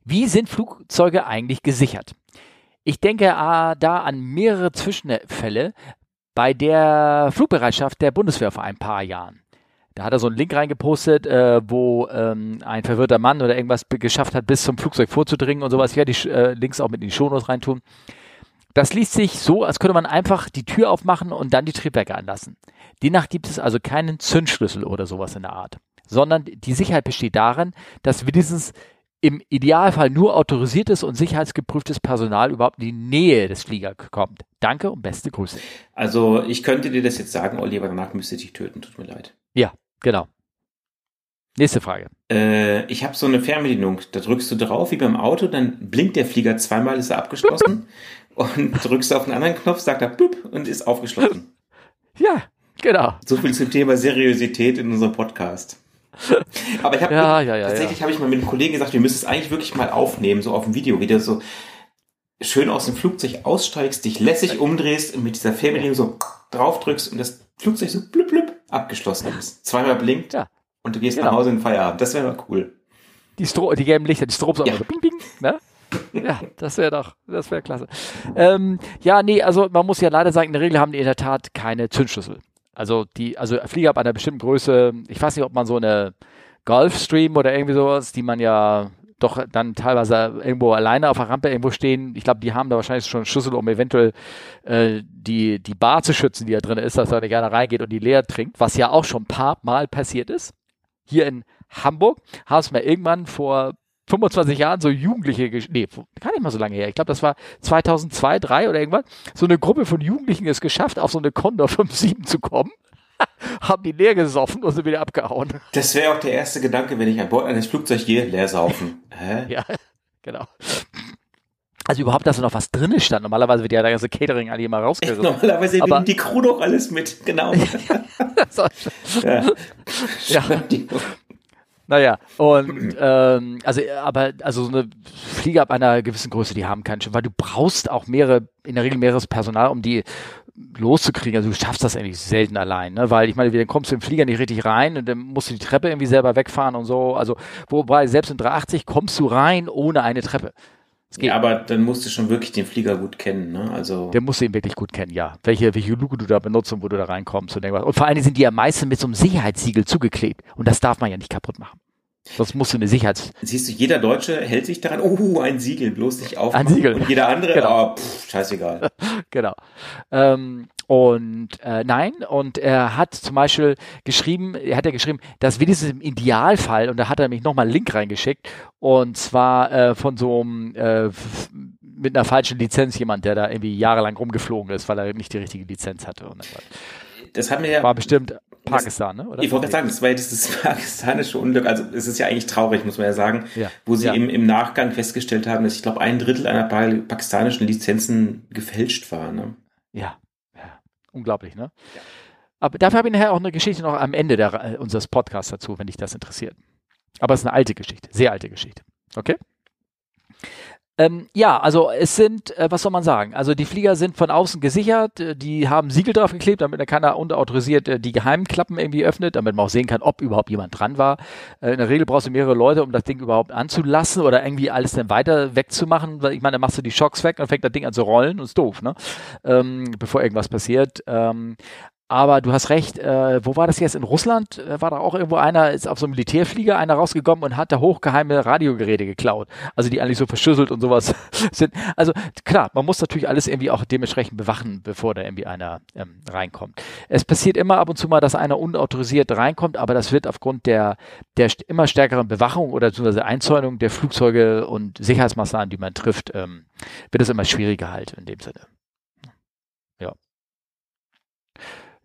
wie sind Flugzeuge eigentlich gesichert? Ich denke ah, da an mehrere Zwischenfälle bei der Flugbereitschaft der Bundeswehr vor ein paar Jahren. Da hat er so einen Link reingepostet, äh, wo ähm, ein verwirrter Mann oder irgendwas geschafft hat, bis zum Flugzeug vorzudringen und sowas. Ich werde die äh, Links auch mit in die Shownotes reintun. Das liest sich so, als könnte man einfach die Tür aufmachen und dann die Triebwerke anlassen. Demnach gibt es also keinen Zündschlüssel oder sowas in der Art, sondern die Sicherheit besteht darin, dass wenigstens im Idealfall nur autorisiertes und sicherheitsgeprüftes Personal überhaupt in die Nähe des Fliegers kommt. Danke und beste Grüße. Also ich könnte dir das jetzt sagen, Olli, aber danach müsste ich dich töten, tut mir leid. Ja, genau. Nächste Frage. Äh, ich habe so eine Fernbedienung, da drückst du drauf wie beim Auto, dann blinkt der Flieger zweimal, ist er abgeschlossen und drückst auf einen anderen Knopf, sagt er blub und ist aufgeschlossen. Ja, genau. So viel zum Thema Seriosität in unserem Podcast. Aber ich habe Ja, ja, ja, tatsächlich habe ich mal mit einem Kollegen gesagt, wir müssen es eigentlich wirklich mal aufnehmen, so auf dem Video, wie du so schön aus dem Flugzeug aussteigst, dich lässig umdrehst und mit dieser Fernbedienung so drauf drückst und das Flugzeug so blub blub abgeschlossen ist. Zweimal blinkt Ja. und du gehst Genau. nach Hause in den Feierabend. Das wäre mal cool. Die, Stro die gelben Lichter, die Strobes Ja. so bing, bing, ne? Ja, das wäre doch, das wäre klasse. Ähm, ja, nee, also man muss ja leider sagen, in der Regel haben die in der Tat keine Zündschlüssel. Also die, also Flieger ab einer bestimmten Größe, ich weiß nicht, ob man so eine Gulfstream oder irgendwie sowas, die man ja doch dann teilweise irgendwo alleine auf der Rampe irgendwo stehen. Ich glaube, die haben da wahrscheinlich schon einen Schlüssel, um eventuell äh, die, die Bar zu schützen, die da drin ist, dass da nicht einer reingeht und die leer trinkt, was ja auch schon ein paar Mal passiert ist. Hier in Hamburg haben es mal irgendwann vor 25 Jahren so Jugendliche, nee, gar nicht mal so lange her. Ich glaube, das war 2002, 3 oder irgendwas. So eine Gruppe von Jugendlichen es geschafft, auf so eine Condor 57 zu kommen. haben die leer gesoffen und sind wieder abgehauen. Das wäre auch der erste Gedanke, wenn ich an Bord eines Flugzeugs gehe, leer saufen. Hä? Ja, genau. Also überhaupt, dass da noch was drin stand. Normalerweise wird ja der ganze Catering eigentlich immer rausgerissen. Normalerweise aber, nimmt die Crew doch alles mit, genau. ja. ja. Naja, und ähm, also, aber also so eine Flieger ab einer gewissen Größe, die haben keinen Schiff, weil du brauchst auch mehrere, in der Regel mehreres Personal, um die loszukriegen. Also du schaffst das eigentlich selten allein, ne? Weil ich meine, dann kommst du im Flieger nicht richtig rein und dann musst du die Treppe irgendwie selber wegfahren und so. Also, wobei selbst in 380 kommst du rein ohne eine Treppe. Ja, aber dann musst du schon wirklich den Flieger gut kennen, ne? Also. Der musst du ihn wirklich gut kennen, ja. Welche, welche Luke du da benutzt und wo du da reinkommst und irgendwas. Und vor allen Dingen sind die ja meistens mit so einem Sicherheitssiegel zugeklebt. Und das darf man ja nicht kaputt machen. Das musst du eine Sicherheits. Siehst du, jeder Deutsche hält sich daran, oh, ein Siegel, bloß nicht auf. Ein Siegel. Und jeder andere, genau. oh, pff, scheißegal. genau. Ähm, und äh, nein, und er hat zum Beispiel geschrieben, er hat ja geschrieben, dass wenigstens im Idealfall, und da hat er mich nochmal einen Link reingeschickt, und zwar äh, von so einem äh, mit einer falschen Lizenz jemand, der da irgendwie jahrelang rumgeflogen ist, weil er nicht die richtige Lizenz hatte. Und das haben wir ja. War bestimmt Pakistan, ne? Oder? Ich wollte gerade sagen, das war ja das, das pakistanische Unglück. Also es ist ja eigentlich traurig, muss man ja sagen, ja. wo sie ja. im, im Nachgang festgestellt haben, dass ich glaube ein Drittel einer pakistanischen Lizenzen gefälscht war. Ne? Ja, unglaublich, ne? Ja. Aber dafür habe ich nachher auch eine Geschichte noch am Ende der, äh, unseres Podcasts dazu, wenn dich das interessiert. Aber es ist eine alte Geschichte, sehr alte Geschichte. Okay? Ähm, ja, also es sind, äh, was soll man sagen? Also die Flieger sind von außen gesichert, äh, die haben Siegel drauf geklebt, damit keiner unautorisiert äh, die Geheimklappen irgendwie öffnet, damit man auch sehen kann, ob überhaupt jemand dran war. Äh, in der Regel brauchst du mehrere Leute, um das Ding überhaupt anzulassen oder irgendwie alles dann weiter wegzumachen, weil ich meine, dann machst du die Schocks weg und fängt das Ding an zu rollen und ist doof, ne? Ähm, bevor irgendwas passiert. Ähm, aber du hast recht, äh, wo war das jetzt? In Russland äh, war da auch irgendwo einer, ist auf so einem Militärflieger einer rausgekommen und hat da hochgeheime Radiogeräte geklaut. Also die eigentlich so verschlüsselt und sowas sind. Also klar, man muss natürlich alles irgendwie auch dementsprechend bewachen, bevor da irgendwie einer ähm, reinkommt. Es passiert immer ab und zu mal, dass einer unautorisiert reinkommt, aber das wird aufgrund der, der immer stärkeren Bewachung oder beziehungsweise Einzäunung der Flugzeuge und Sicherheitsmaßnahmen, die man trifft, ähm, wird es immer schwieriger halt in dem Sinne. Ja.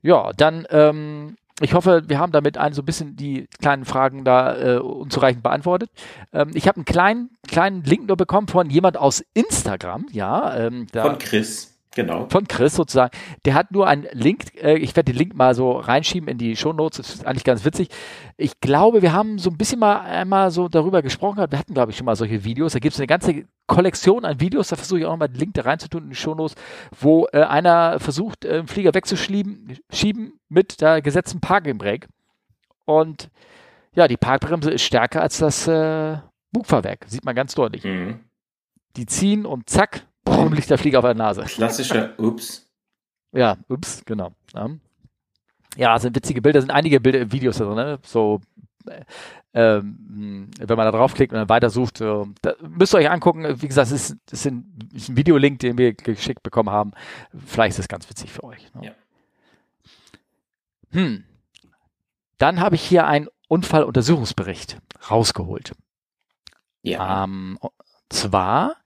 Ja, dann, ähm, ich hoffe, wir haben damit ein so ein bisschen die kleinen Fragen da äh, unzureichend beantwortet. Ähm, ich habe einen kleinen, kleinen Link nur bekommen von jemand aus Instagram, ja. Ähm, da, von Chris. Genau. Von Chris sozusagen. Der hat nur einen Link, äh, ich werde den Link mal so reinschieben in die Shownotes, das ist eigentlich ganz witzig. Ich glaube, wir haben so ein bisschen mal einmal so darüber gesprochen, wir hatten, glaube ich, schon mal solche Videos. Da gibt es eine ganze Kollektion an Videos, da versuche ich auch nochmal den Link da reinzutun in die Shownotes, wo äh, einer versucht, äh, einen Flieger wegzuschieben schieben mit der gesetzten Parking Brake. Und ja, die Parkbremse ist stärker als das äh, Bugfahrwerk, sieht man ganz deutlich. Mhm. Die ziehen und zack, Warum liegt der Flieger auf der Nase? Klassischer Ups. Ja, Ups, genau. Ja, ja sind witzige Bilder, sind einige Bilder, Videos da drin, ne? so äh, ähm, wenn man da draufklickt und dann weitersucht, äh, da müsst ihr euch angucken. Wie gesagt, es ist, ist, ein, ist ein Videolink, den wir geschickt bekommen haben. Vielleicht ist das ganz witzig für euch. Ne? Ja. Hm. Dann habe ich hier einen Unfalluntersuchungsbericht rausgeholt. Ja. Ähm, zwar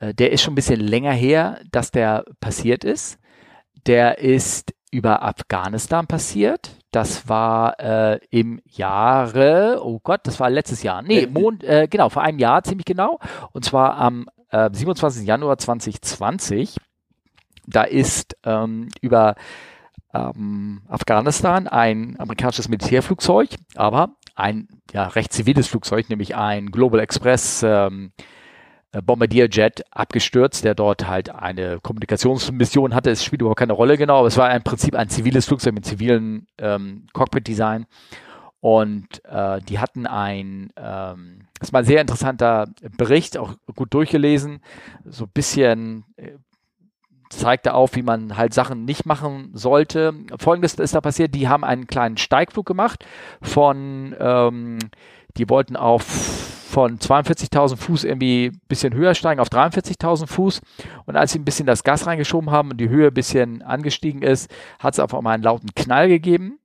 der ist schon ein bisschen länger her, dass der passiert ist. Der ist über Afghanistan passiert. Das war äh, im Jahre, oh Gott, das war letztes Jahr. Nee, Mond, äh, genau, vor einem Jahr ziemlich genau. Und zwar am äh, 27. Januar 2020. Da ist ähm, über ähm, Afghanistan ein amerikanisches Militärflugzeug, aber ein ja, recht ziviles Flugzeug, nämlich ein Global Express ähm, äh, Bombardierjet abgestürzt, der dort halt eine Kommunikationsmission hatte. Es spielt überhaupt keine Rolle genau, aber es war im Prinzip ein ziviles Flugzeug mit zivilen ähm, Cockpit-Design. Und äh, die hatten ein, ähm, das war ein sehr interessanter Bericht, auch gut durchgelesen, so ein bisschen äh, zeigte auf, wie man halt Sachen nicht machen sollte. Folgendes ist da passiert, die haben einen kleinen Steigflug gemacht von, ähm, die wollten auf von 42.000 Fuß irgendwie ein bisschen höher steigen auf 43.000 Fuß. Und als sie ein bisschen das Gas reingeschoben haben und die Höhe ein bisschen angestiegen ist, hat es auf einmal einen lauten Knall gegeben.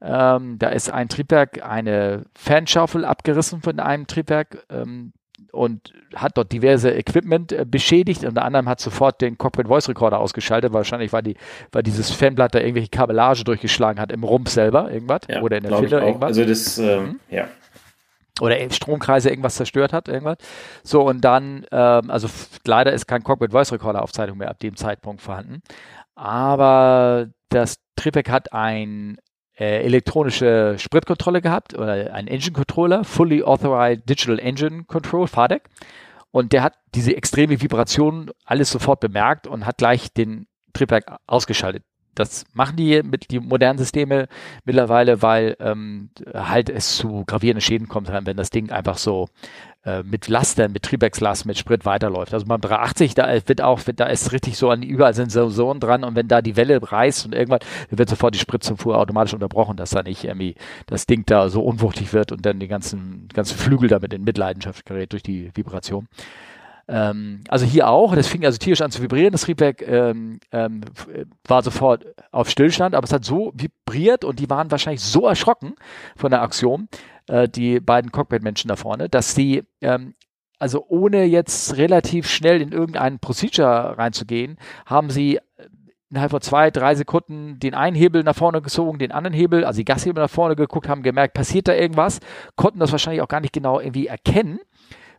Ähm, da ist ein Triebwerk, eine Fanschaufel abgerissen von einem Triebwerk ähm, und hat dort diverse Equipment äh, beschädigt. Unter anderem hat sofort den Cockpit Voice Recorder ausgeschaltet. Wahrscheinlich war die, weil dieses Fanblatt da irgendwelche Kabellage durchgeschlagen hat im Rumpf selber, irgendwas ja, oder in der Fille irgendwas. Also das, ähm, mhm. ja. Oder Stromkreise irgendwas zerstört hat, irgendwas. So, und dann, ähm, also leider ist kein Cockpit Voice Recorder Aufzeichnung mehr ab dem Zeitpunkt vorhanden. Aber das Triebwerk hat ein äh, elektronische Spritkontrolle gehabt oder ein Engine Controller, Fully Authorized Digital Engine Control, FADEC. Und der hat diese extreme Vibration alles sofort bemerkt und hat gleich den Triebwerk ausgeschaltet das machen die mit die modernen Systeme mittlerweile, weil ähm, halt es zu gravierenden Schäden kommt, wenn das Ding einfach so äh, mit Lastern, mit Triebwerkslast, mit Sprit weiterläuft. Also beim 380, da wird auch, da ist richtig so an überall Sensoren dran und wenn da die Welle reißt und irgendwann, wird sofort die Spritzufuhr automatisch unterbrochen, dass da nicht irgendwie das Ding da so unwuchtig wird und dann die ganzen, ganzen Flügel damit in Mitleidenschaft gerät durch die Vibration. Ähm, also hier auch, das fing also tierisch an zu vibrieren. Das Triebwerk ähm, ähm, war sofort auf Stillstand, aber es hat so vibriert und die waren wahrscheinlich so erschrocken von der Aktion, äh, die beiden Cockpit-Menschen da vorne, dass sie ähm, also ohne jetzt relativ schnell in irgendeinen Procedure reinzugehen, haben sie innerhalb von zwei, drei Sekunden den einen Hebel nach vorne gezogen, den anderen Hebel, also die Gashebel nach vorne geguckt, haben gemerkt, passiert da irgendwas, konnten das wahrscheinlich auch gar nicht genau irgendwie erkennen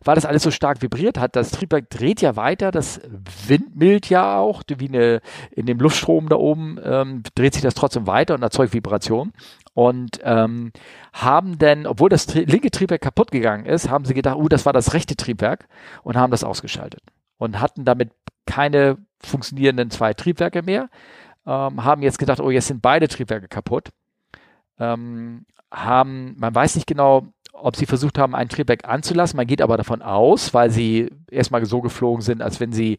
weil das alles so stark vibriert hat. Das Triebwerk dreht ja weiter, das windmild ja auch, wie eine, in dem Luftstrom da oben ähm, dreht sich das trotzdem weiter und erzeugt Vibration. Und ähm, haben denn, obwohl das tri linke Triebwerk kaputt gegangen ist, haben sie gedacht, uh, das war das rechte Triebwerk und haben das ausgeschaltet. Und hatten damit keine funktionierenden zwei Triebwerke mehr. Ähm, haben jetzt gedacht, oh, jetzt sind beide Triebwerke kaputt. Ähm, haben, man weiß nicht genau, ob sie versucht haben, ein Triebwerk anzulassen. Man geht aber davon aus, weil sie erstmal so geflogen sind, als wenn sie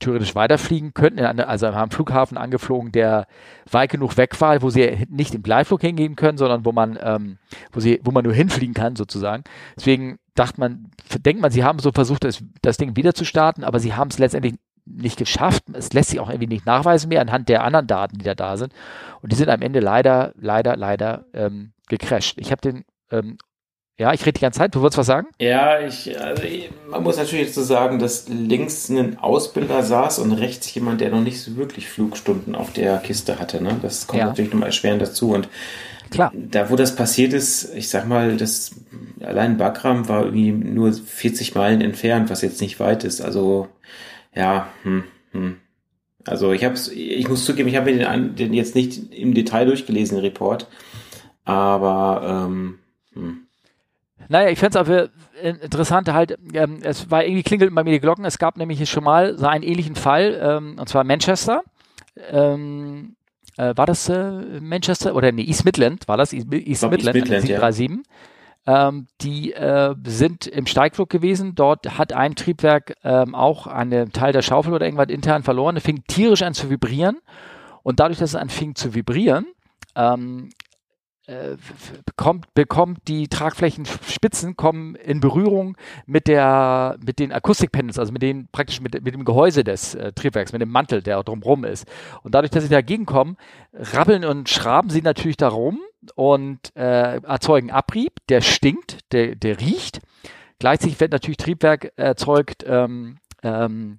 theoretisch weiterfliegen könnten, also haben Flughafen angeflogen, der weit genug weg war, wo sie nicht im Bleiflug hingehen können, sondern wo man, ähm, wo sie, wo man nur hinfliegen kann, sozusagen. Deswegen dachte man, denkt man, sie haben so versucht, das, das Ding wieder zu starten, aber sie haben es letztendlich nicht geschafft. Es lässt sich auch irgendwie nicht nachweisen mehr anhand der anderen Daten, die da da sind. Und die sind am Ende leider, leider, leider ähm, gecrashed. Ich habe den ähm, ja, ich rede die ganze Zeit. Du wolltest was sagen? Ja, ich, also man muss natürlich so sagen, dass links ein Ausbilder saß und rechts jemand, der noch nicht so wirklich Flugstunden auf der Kiste hatte. Ne? Das kommt ja. natürlich nochmal erschwerend dazu. Und Klar. da, wo das passiert ist, ich sag mal, das allein Bagram war irgendwie nur 40 Meilen entfernt, was jetzt nicht weit ist. Also, ja, hm, hm. Also ich hab's, ich muss zugeben, ich habe mir den, den, jetzt nicht im Detail durchgelesen, den Report. Aber ähm, hm. Naja, ich fände es aber interessant halt, ähm, es war irgendwie klingelt bei mir die Glocken, es gab nämlich schon mal so einen ähnlichen Fall, ähm, und zwar Manchester. Ähm, äh, war das äh, Manchester oder nee, East Midland war das, East, East Midland, East Midland 737. Ja. Ähm, die äh, sind im Steigflug gewesen. Dort hat ein Triebwerk ähm, auch einen Teil der Schaufel oder irgendwas intern verloren. Es fing tierisch an zu vibrieren. Und dadurch, dass es anfing zu vibrieren, ähm, äh, bekommt, bekommt die Tragflächenspitzen kommen in Berührung mit der mit den Akustikpanels, also mit den praktisch mit, mit dem Gehäuse des äh, Triebwerks, mit dem Mantel, der drumherum ist. Und dadurch, dass sie dagegen kommen, rabbeln und schraben sie natürlich darum und äh, erzeugen Abrieb, der stinkt, der, der riecht. Gleichzeitig wird natürlich Triebwerk erzeugt ähm, ähm,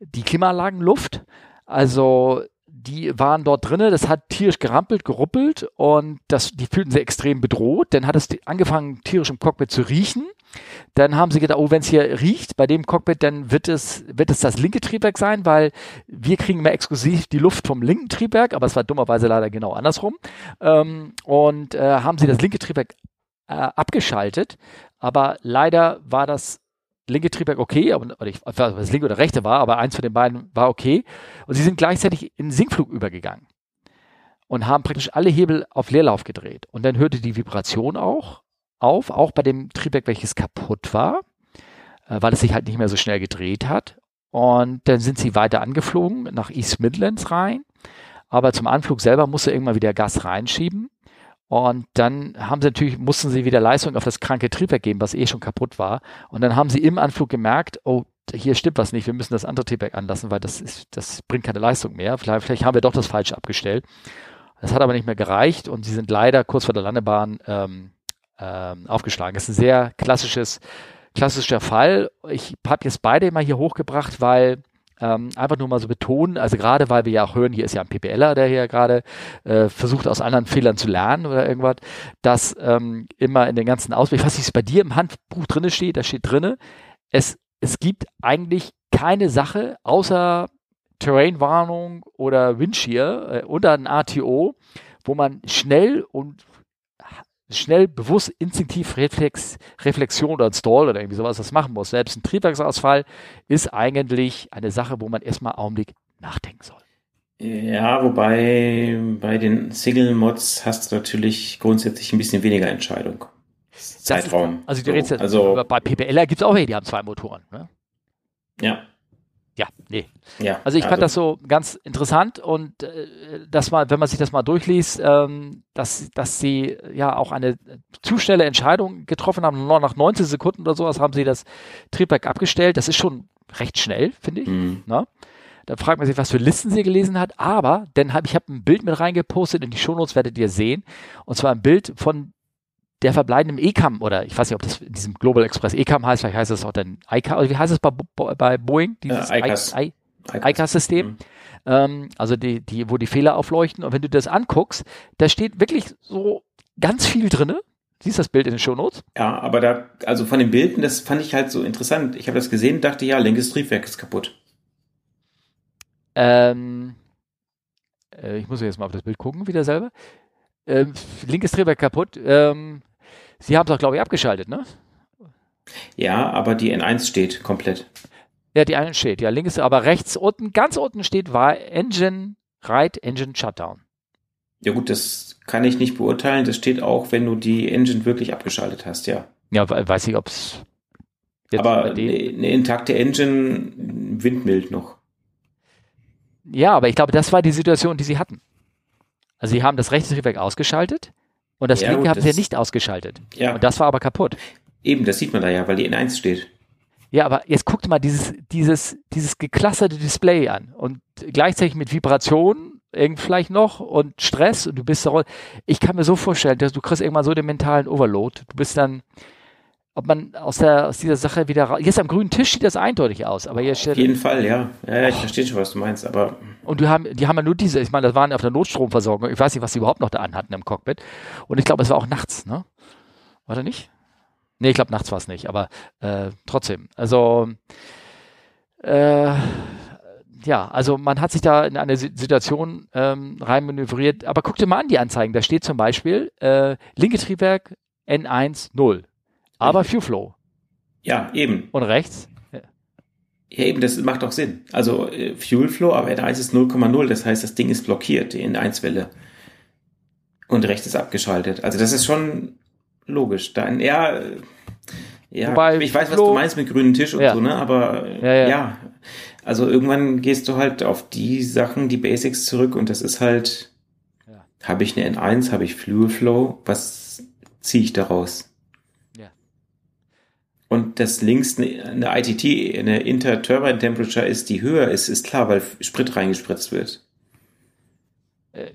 die Klimaanlagenluft. Also die waren dort drinnen, das hat tierisch gerampelt, geruppelt und das, die fühlten sich extrem bedroht. Dann hat es angefangen, tierisch im Cockpit zu riechen. Dann haben sie gedacht, oh, wenn es hier riecht bei dem Cockpit, dann wird es, wird es das linke Triebwerk sein, weil wir kriegen mehr exklusiv die Luft vom linken Triebwerk, aber es war dummerweise leider genau andersrum. Ähm, und äh, haben sie das linke Triebwerk äh, abgeschaltet, aber leider war das linke Triebwerk okay, aber, ich, weiß, das linke oder rechte war, aber eins von den beiden war okay. Und sie sind gleichzeitig in Sinkflug übergegangen und haben praktisch alle Hebel auf Leerlauf gedreht. Und dann hörte die Vibration auch auf, auch bei dem Triebwerk, welches kaputt war, äh, weil es sich halt nicht mehr so schnell gedreht hat. Und dann sind sie weiter angeflogen nach East Midlands rein. Aber zum Anflug selber musste irgendwann wieder Gas reinschieben. Und dann haben sie natürlich, mussten sie wieder Leistung auf das kranke Triebwerk geben, was eh schon kaputt war. Und dann haben sie im Anflug gemerkt, oh, hier stimmt was nicht, wir müssen das andere Triebwerk anlassen, weil das ist, das bringt keine Leistung mehr. Vielleicht, vielleicht haben wir doch das Falsche abgestellt. Das hat aber nicht mehr gereicht und sie sind leider kurz vor der Landebahn ähm, ähm, aufgeschlagen. Das ist ein sehr klassisches, klassischer Fall. Ich habe jetzt beide mal hier hochgebracht, weil ähm, einfach nur mal so betonen, also gerade weil wir ja auch hören, hier ist ja ein PPLer, der hier gerade äh, versucht aus anderen Fehlern zu lernen oder irgendwas, dass ähm, immer in den ganzen Ausbildungen, was nicht bei dir im Handbuch drinne steht, da steht drinne, es, es gibt eigentlich keine Sache außer Terrainwarnung oder Windshear äh, oder ein ATO, wo man schnell und schnell, bewusst, instinktiv Reflex, Reflexion oder Stall oder irgendwie sowas was machen muss. Selbst ein Triebwerksausfall ist eigentlich eine Sache, wo man erstmal einen Augenblick nachdenken soll. Ja, wobei bei den Single-Mods hast du natürlich grundsätzlich ein bisschen weniger Entscheidung. Zeitraum. Ist, also, die so, also bei PPLer gibt es auch welche, die haben zwei Motoren. Ne? Ja. Ja, nee. Ja, also ich also. fand das so ganz interessant und äh, dass man, wenn man sich das mal durchliest, ähm, dass, dass sie ja auch eine zu schnelle Entscheidung getroffen haben. Nur nach 19 Sekunden oder sowas haben sie das Triebwerk abgestellt. Das ist schon recht schnell, finde ich. Mhm. Ne? Da fragt man sich, was für Listen sie gelesen hat. Aber, denn hab, ich habe ein Bild mit reingepostet in die Shownotes, werdet ihr sehen. Und zwar ein Bild von der verbleibenden ECAM oder ich weiß nicht, ob das in diesem Global Express ECAM heißt, vielleicht heißt es auch dann ICA, oder wie heißt es bei, bei Boeing? Dieses äh, ICAS. ICAS-System. Mhm. Ähm, also die, die, wo die Fehler aufleuchten. Und wenn du das anguckst, da steht wirklich so ganz viel drinne. Siehst das Bild in den Shownotes? Ja, aber da, also von den Bildern, das fand ich halt so interessant. Ich habe das gesehen, dachte, ja, linkes Triebwerk ist kaputt. Ähm, äh, ich muss jetzt mal auf das Bild gucken, wieder selber. Ähm, linkes Triebwerk kaputt. Ähm, Sie haben es auch, glaube ich, abgeschaltet, ne? Ja, aber die N1 steht komplett. Ja, die N1 steht. Ja, links, aber rechts unten, ganz unten steht, war Engine, Right Engine Shutdown. Ja gut, das kann ich nicht beurteilen. Das steht auch, wenn du die Engine wirklich abgeschaltet hast, ja. Ja, weiß ich, ob es. Aber eine, eine intakte Engine windmild noch. Ja, aber ich glaube, das war die Situation, die sie hatten. Also sie haben das rechte Triebwerk ausgeschaltet und das ja, linke haben sie nicht ausgeschaltet. Ja. Und das war aber kaputt. Eben, das sieht man da ja, weil die N1 steht. Ja, aber jetzt guckt mal dieses, dieses, dieses geklusterte Display an und gleichzeitig mit Vibration irgend vielleicht noch und Stress und du bist da, ich kann mir so vorstellen, dass du kriegst irgendwann so den mentalen Overload. Du bist dann, ob man aus, der, aus dieser Sache wieder raus. Jetzt am grünen Tisch sieht das eindeutig aus, aber steht. Auf jeden Fall, ja. Ja, ich verstehe schon, was du meinst, aber. Und die haben, die haben ja nur diese, ich meine, das waren auf der Notstromversorgung. Ich weiß nicht, was sie überhaupt noch da anhatten im Cockpit. Und ich glaube, es war auch nachts, ne? War da nicht? Nee, ich glaube, nachts war es nicht, aber äh, trotzdem. Also, äh, ja, also man hat sich da in eine Situation ähm, reinmanövriert. Aber guck dir mal an die Anzeigen. Da steht zum Beispiel äh, linke Triebwerk N1 0 aber Fuel Flow. Ja, eben. Und rechts? Ja. eben, das macht auch Sinn. Also äh, Fuel Flow, aber N1 ist 0,0, das heißt, das Ding ist blockiert, die N1-Welle. Und rechts ist abgeschaltet. Also das ist schon logisch. Dann, ja, ja, Wobei ich weiß, was du meinst mit grünen Tisch und ja. so, ne? Aber ja, ja. ja, also irgendwann gehst du halt auf die Sachen, die Basics zurück und das ist halt, habe ich eine N1, habe ich Fuel Flow, was ziehe ich daraus? Und das links eine ITT, eine Inter-Turbine Temperature ist, die höher ist, ist klar, weil Sprit reingespritzt wird. Äh,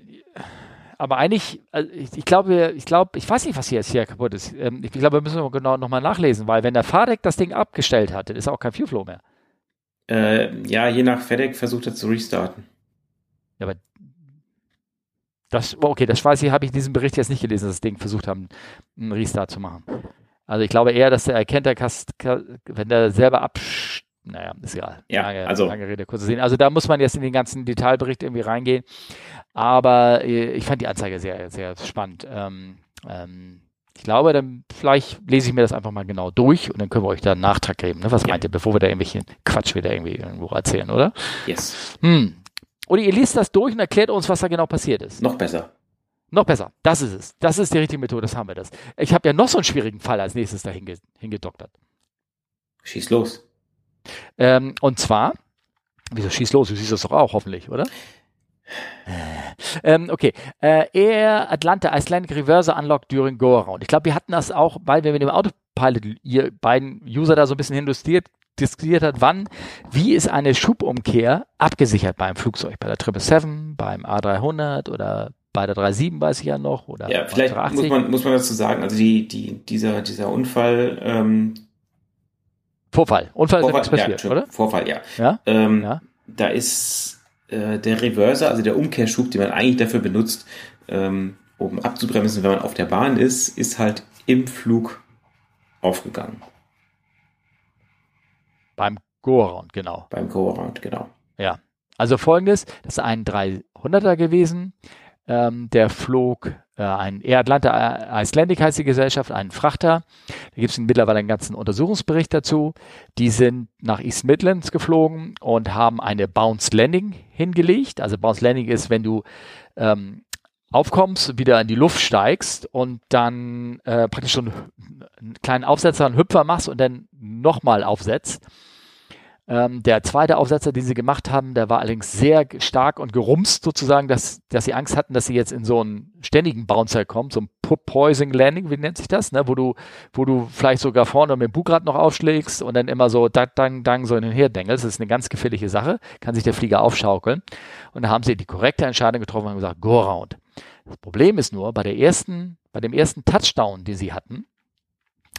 aber eigentlich, also ich, glaube, ich glaube, ich weiß nicht, was hier jetzt hier kaputt ist. Ähm, ich glaube, wir müssen genau nochmal nachlesen, weil wenn der Fahrdeck das Ding abgestellt hat, dann ist auch kein Fuel Flow mehr. Äh, ja, je nach FedEx versucht er zu restarten. Ja, aber das, okay, das weiß ich, habe ich diesen Bericht jetzt nicht gelesen, dass das Ding versucht haben, einen Restart zu machen. Also ich glaube eher, dass der erkennt, der Kast, wenn der selber ab, naja, ist egal. Ja, lange, also. Lange Rede, kurze Sinn. Also da muss man jetzt in den ganzen Detailbericht irgendwie reingehen. Aber äh, ich fand die Anzeige sehr, sehr spannend. Ähm, ähm, ich glaube, dann vielleicht lese ich mir das einfach mal genau durch und dann können wir euch da einen Nachtrag geben. Ne? Was ja. meint ihr, bevor wir da irgendwelchen Quatsch wieder irgendwie irgendwo erzählen, oder? Yes. Hm. Oder ihr liest das durch und erklärt uns, was da genau passiert ist. Noch besser. Noch besser. Das ist es. Das ist die richtige Methode. Das haben wir das. Ich habe ja noch so einen schwierigen Fall als nächstes da hinge hingedoktert. Schieß los. Ähm, und zwar, wieso schieß los? Du siehst das doch auch, hoffentlich, oder? Ähm, okay. Äh, Air Atlanta Icelandic Reverse Unlock during Go Around. Ich glaube, wir hatten das auch, weil wir mit dem Autopilot ihr beiden User da so ein bisschen hindustriert diskutiert hat, wann, wie ist eine Schubumkehr abgesichert beim Flugzeug, bei der 777, beim A300 oder bei der 3.7 weiß ich ja noch. Oder ja, vielleicht muss man, muss man dazu sagen, also die, die, dieser, dieser Unfall. Ähm, Vorfall. Unfall Vorfall, ist ja, passiert, oder? Vorfall, ja. Ja? Ähm, ja. da ist äh, der Reverser, also der Umkehrschub, den man eigentlich dafür benutzt, ähm, um abzubremsen, wenn man auf der Bahn ist, ist halt im Flug aufgegangen. Beim Go-Around, genau. Beim Go-Around, genau. Ja. Also folgendes, das ist ein 300er gewesen. Ähm, der flog äh, ein Air Atlanta Icelandic heißt die Gesellschaft, einen Frachter. Da gibt es mittlerweile einen ganzen Untersuchungsbericht dazu. Die sind nach East Midlands geflogen und haben eine Bounce Landing hingelegt. Also Bounce Landing ist, wenn du ähm, aufkommst, wieder in die Luft steigst und dann äh, praktisch einen, einen kleinen Aufsetzer, einen Hüpfer machst und dann nochmal aufsetzt. Ähm, der zweite Aufsetzer, den sie gemacht haben, der war allerdings sehr stark und gerumst sozusagen, dass, dass sie Angst hatten, dass sie jetzt in so einen ständigen Bouncer kommen, so ein Poising Landing, wie nennt sich das, ne? wo du, wo du vielleicht sogar vorne mit dem Bugrad noch aufschlägst und dann immer so dang, dang, dang, so hin und her dengelst. Das ist eine ganz gefährliche Sache, kann sich der Flieger aufschaukeln. Und da haben sie die korrekte Entscheidung getroffen und gesagt, go around. Das Problem ist nur, bei der ersten, bei dem ersten Touchdown, den sie hatten,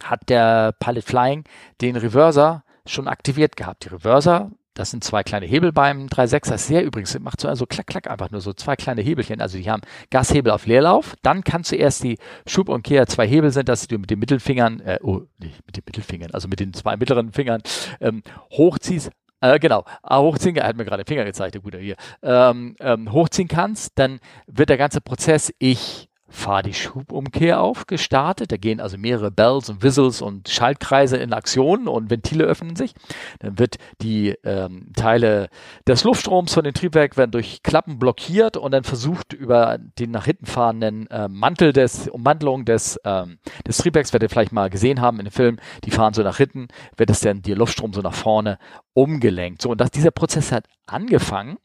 hat der Pilot Flying den Reverser schon aktiviert gehabt. Die Reverser, das sind zwei kleine Hebel beim 3.6. Das ist sehr übrigens, macht so also klack, klack einfach nur so zwei kleine Hebelchen. Also die haben Gashebel auf Leerlauf. Dann kannst du erst die Schub und Kehr zwei Hebel sind, dass du mit den Mittelfingern, äh, oh, nicht mit den Mittelfingern, also mit den zwei mittleren Fingern ähm, hochziehst. Äh, genau, ah, hochziehen, er hat mir gerade Finger gezeigt, der Gute hier, ähm, ähm, hochziehen kannst, dann wird der ganze Prozess, ich fahr die Schubumkehr auf, gestartet. Da gehen also mehrere Bells und Whistles und Schaltkreise in Aktion und Ventile öffnen sich. Dann wird die ähm, Teile des Luftstroms von den Triebwerk werden durch Klappen blockiert und dann versucht über den nach hinten fahrenden äh, Mantel des Ummantelung des, ähm, des Triebwerks, werdet ihr vielleicht mal gesehen haben in dem Film, die fahren so nach hinten, wird es dann der Luftstrom so nach vorne umgelenkt. So, und das, dieser Prozess hat angefangen.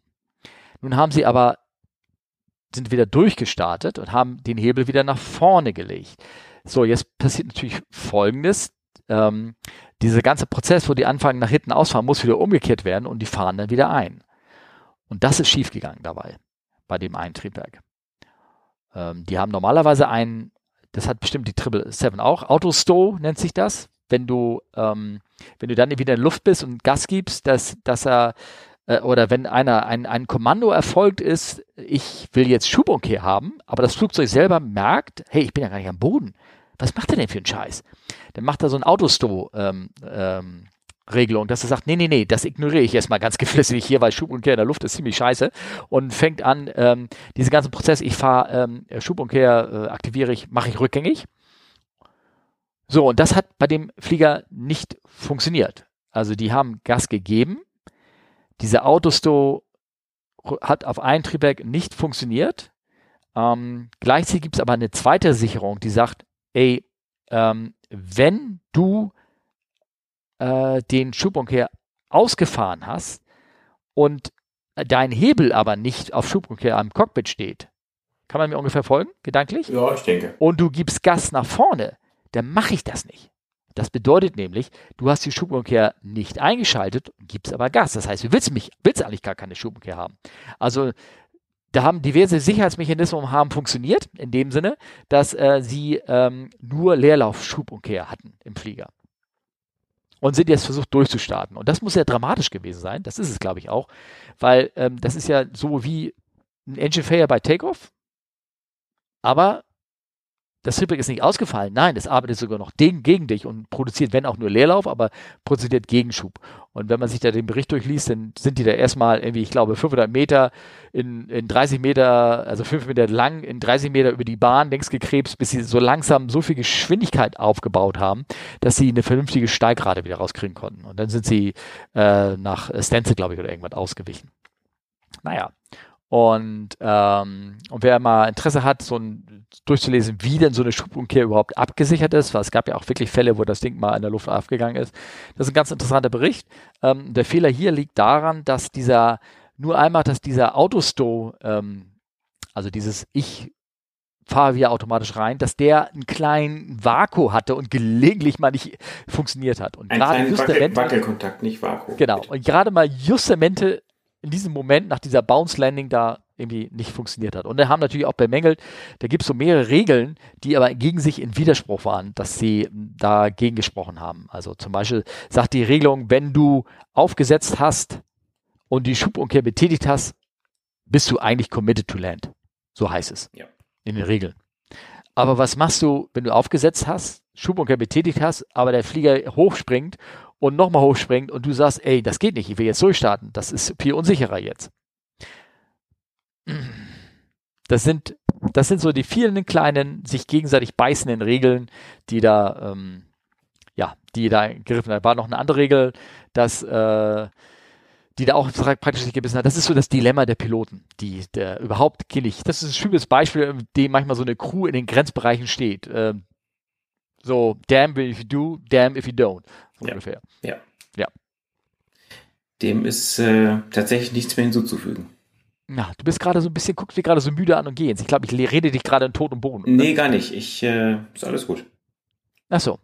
Nun haben sie aber sind wieder durchgestartet und haben den Hebel wieder nach vorne gelegt. So, jetzt passiert natürlich Folgendes. Ähm, dieser ganze Prozess, wo die anfangen nach hinten ausfahren, muss wieder umgekehrt werden und die fahren dann wieder ein. Und das ist schiefgegangen dabei, bei dem einen Triebwerk. Ähm, die haben normalerweise einen, das hat bestimmt die Triple Seven auch, Autostow nennt sich das. Wenn du, ähm, wenn du dann wieder in Luft bist und Gas gibst, dass, dass er äh, oder wenn einer ein, ein Kommando erfolgt ist, ich will jetzt Schubumkehr haben, aber das Flugzeug selber merkt, hey, ich bin ja gar nicht am Boden. Was macht er denn für einen Scheiß? Dann macht er so ein Autostow ähm, ähm, Regelung, dass er sagt, nee, nee, nee, das ignoriere ich erstmal ganz geflissig hier, weil Schubumkehr in der Luft ist ziemlich scheiße und fängt an, ähm, diesen ganzen Prozess, ich fahre ähm, Schubumkehr, äh, aktiviere ich, mache ich rückgängig. So, und das hat bei dem Flieger nicht funktioniert. Also die haben Gas gegeben, dieser Autostow hat auf ein Triebwerk nicht funktioniert. Ähm, gleichzeitig gibt es aber eine zweite Sicherung, die sagt, ey, ähm, wenn du äh, den Schubumkehr ausgefahren hast und dein Hebel aber nicht auf Schubumkehr am Cockpit steht, kann man mir ungefähr folgen, gedanklich? Ja, ich denke. Und du gibst Gas nach vorne, dann mache ich das nicht. Das bedeutet nämlich, du hast die Schubumkehr nicht eingeschaltet, gibst aber Gas. Das heißt, du willst mich, willst eigentlich gar keine Schubumkehr haben. Also da haben diverse Sicherheitsmechanismen haben funktioniert, in dem Sinne, dass äh, sie ähm, nur Leerlauf-Schubumkehr hatten im Flieger. Und sind jetzt versucht durchzustarten. Und das muss ja dramatisch gewesen sein. Das ist es, glaube ich, auch. Weil ähm, das ist ja so wie ein Engine Failure bei Takeoff. Aber das Triebwerk ist nicht ausgefallen. Nein, es arbeitet sogar noch gegen dich und produziert, wenn auch nur Leerlauf, aber produziert Gegenschub. Und wenn man sich da den Bericht durchliest, dann sind die da erstmal irgendwie, ich glaube, 500 Meter in, in 30 Meter, also 5 Meter lang, in 30 Meter über die Bahn längs gekrebst, bis sie so langsam so viel Geschwindigkeit aufgebaut haben, dass sie eine vernünftige Steigrate wieder rauskriegen konnten. Und dann sind sie äh, nach Stenzel, glaube ich, oder irgendwas ausgewichen. Naja, und, ähm, und wer mal Interesse hat, so ein, durchzulesen, wie denn so eine Schubumkehr überhaupt abgesichert ist, weil es gab ja auch wirklich Fälle, wo das Ding mal in der Luft aufgegangen ist. Das ist ein ganz interessanter Bericht. Ähm, der Fehler hier liegt daran, dass dieser, nur einmal, dass dieser Autostow, ähm, also dieses Ich fahre wieder automatisch rein, dass der einen kleinen Vakuum hatte und gelegentlich mal nicht funktioniert hat. Und Ein gerade Justamente, Wackelkontakt, nicht Vakuum. genau, und gerade mal Justamente in diesem Moment nach dieser Bounce Landing da irgendwie nicht funktioniert hat. Und da haben natürlich auch bemängelt, da gibt es so mehrere Regeln, die aber gegen sich in Widerspruch waren, dass sie dagegen gesprochen haben. Also zum Beispiel sagt die Regelung, wenn du aufgesetzt hast und die Schubumkehr betätigt hast, bist du eigentlich committed to land. So heißt es. Ja. In den Regeln. Aber was machst du, wenn du aufgesetzt hast, Schubumkehr betätigt hast, aber der Flieger hochspringt und nochmal hochspringt und du sagst, ey, das geht nicht, ich will jetzt durchstarten. Das ist viel unsicherer jetzt. Das sind, das sind so die vielen kleinen, sich gegenseitig beißenden Regeln, die da, ähm, ja, die da gegriffen. Da war noch eine andere Regel, dass äh, die da auch praktisch nicht gebissen hat. Das ist so das Dilemma der Piloten, die der überhaupt killig. Das ist ein schönes Beispiel, in dem manchmal so eine Crew in den Grenzbereichen steht. Ähm, so, damn if you do, damn if you don't. So ja. ungefähr. Ja. Ja. Dem ist äh, tatsächlich nichts mehr hinzuzufügen. Na, du bist gerade so ein bisschen, guckst dich gerade so müde an und gehst. Ich glaube, ich rede dich gerade in Tod und Boden. Oder? Nee, gar nicht. Ich, äh, ist alles gut. Ach so.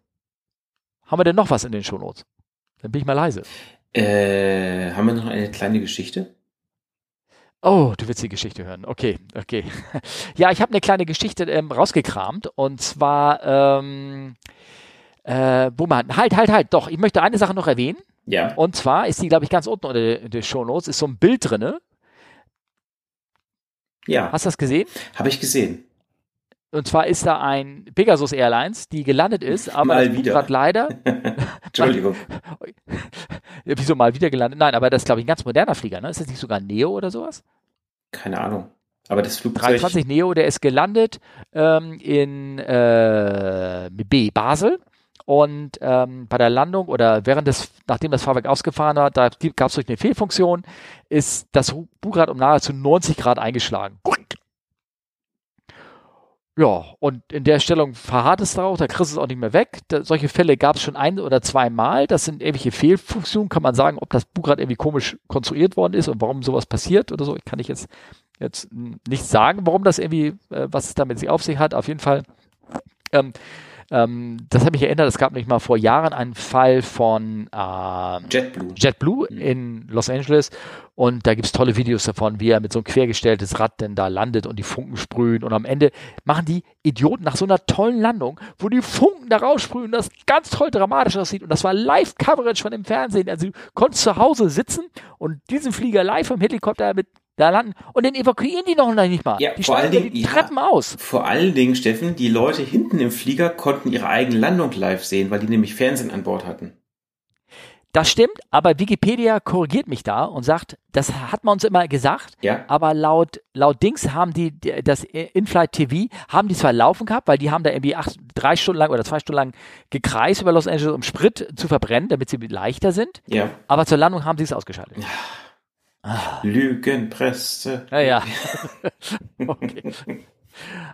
Haben wir denn noch was in den Shownotes? Dann bin ich mal leise. Äh, haben wir noch eine kleine Geschichte? Oh, du willst die Geschichte hören. Okay, okay. ja, ich habe eine kleine Geschichte ähm, rausgekramt und zwar, ähm, äh, man, halt, halt, halt, doch, ich möchte eine Sache noch erwähnen. Ja. Und zwar ist die, glaube ich, ganz unten unter den Shownotes, ist so ein Bild drinne. Ja. Hast du das gesehen? Habe ich gesehen. Und zwar ist da ein Pegasus Airlines, die gelandet ist, aber mal wieder. gerade leider. Entschuldigung. Wieso mal wieder gelandet? Nein, aber das ist, glaube ich, ein ganz moderner Flieger, ne? Ist das nicht sogar Neo oder sowas? Keine Ahnung. Aber das Flugzeug. 23 Neo, der ist gelandet ähm, in äh, B, Basel. Und ähm, bei der Landung oder während des, nachdem das Fahrwerk ausgefahren war, da gab es durch eine Fehlfunktion, ist das Bugrad um nahezu 90 Grad eingeschlagen. Ja, und in der Stellung verharrt es darauf, da kriegst du es auch nicht mehr weg. Da, solche Fälle gab es schon ein oder zwei Mal. Das sind irgendwelche Fehlfunktionen. Kann man sagen, ob das Bugrad irgendwie komisch konstruiert worden ist und warum sowas passiert oder so. Ich kann ich jetzt, jetzt nicht sagen, warum das irgendwie, äh, was es damit sich auf sich hat. Auf jeden Fall ähm, ähm, das hat mich erinnert, es gab nicht mal vor Jahren einen Fall von äh, JetBlue. JetBlue mhm. in Los Angeles und da gibt es tolle Videos davon, wie er mit so einem quergestelltes Rad denn da landet und die Funken sprühen und am Ende machen die Idioten nach so einer tollen Landung, wo die Funken da raussprühen, das ganz toll dramatisch aussieht und das war Live-Coverage von dem Fernsehen. Also du konntest zu Hause sitzen und diesen Flieger live im Helikopter mit da landen und dann evakuieren die noch nicht mal. Ja, die vor allen Dingen, die Treppen ja, aus. Vor allen Dingen, Steffen, die Leute hinten im Flieger konnten ihre eigene Landung live sehen, weil die nämlich Fernsehen an Bord hatten. Das stimmt, aber Wikipedia korrigiert mich da und sagt, das hat man uns immer gesagt, ja. aber laut, laut Dings haben die, das Inflight TV, haben die zwar laufen gehabt, weil die haben da irgendwie acht, drei Stunden lang oder zwei Stunden lang gekreist über Los Angeles, um Sprit zu verbrennen, damit sie leichter sind, ja. aber zur Landung haben sie es ausgeschaltet. Ja. Lügenpresse. Ja, ja. okay.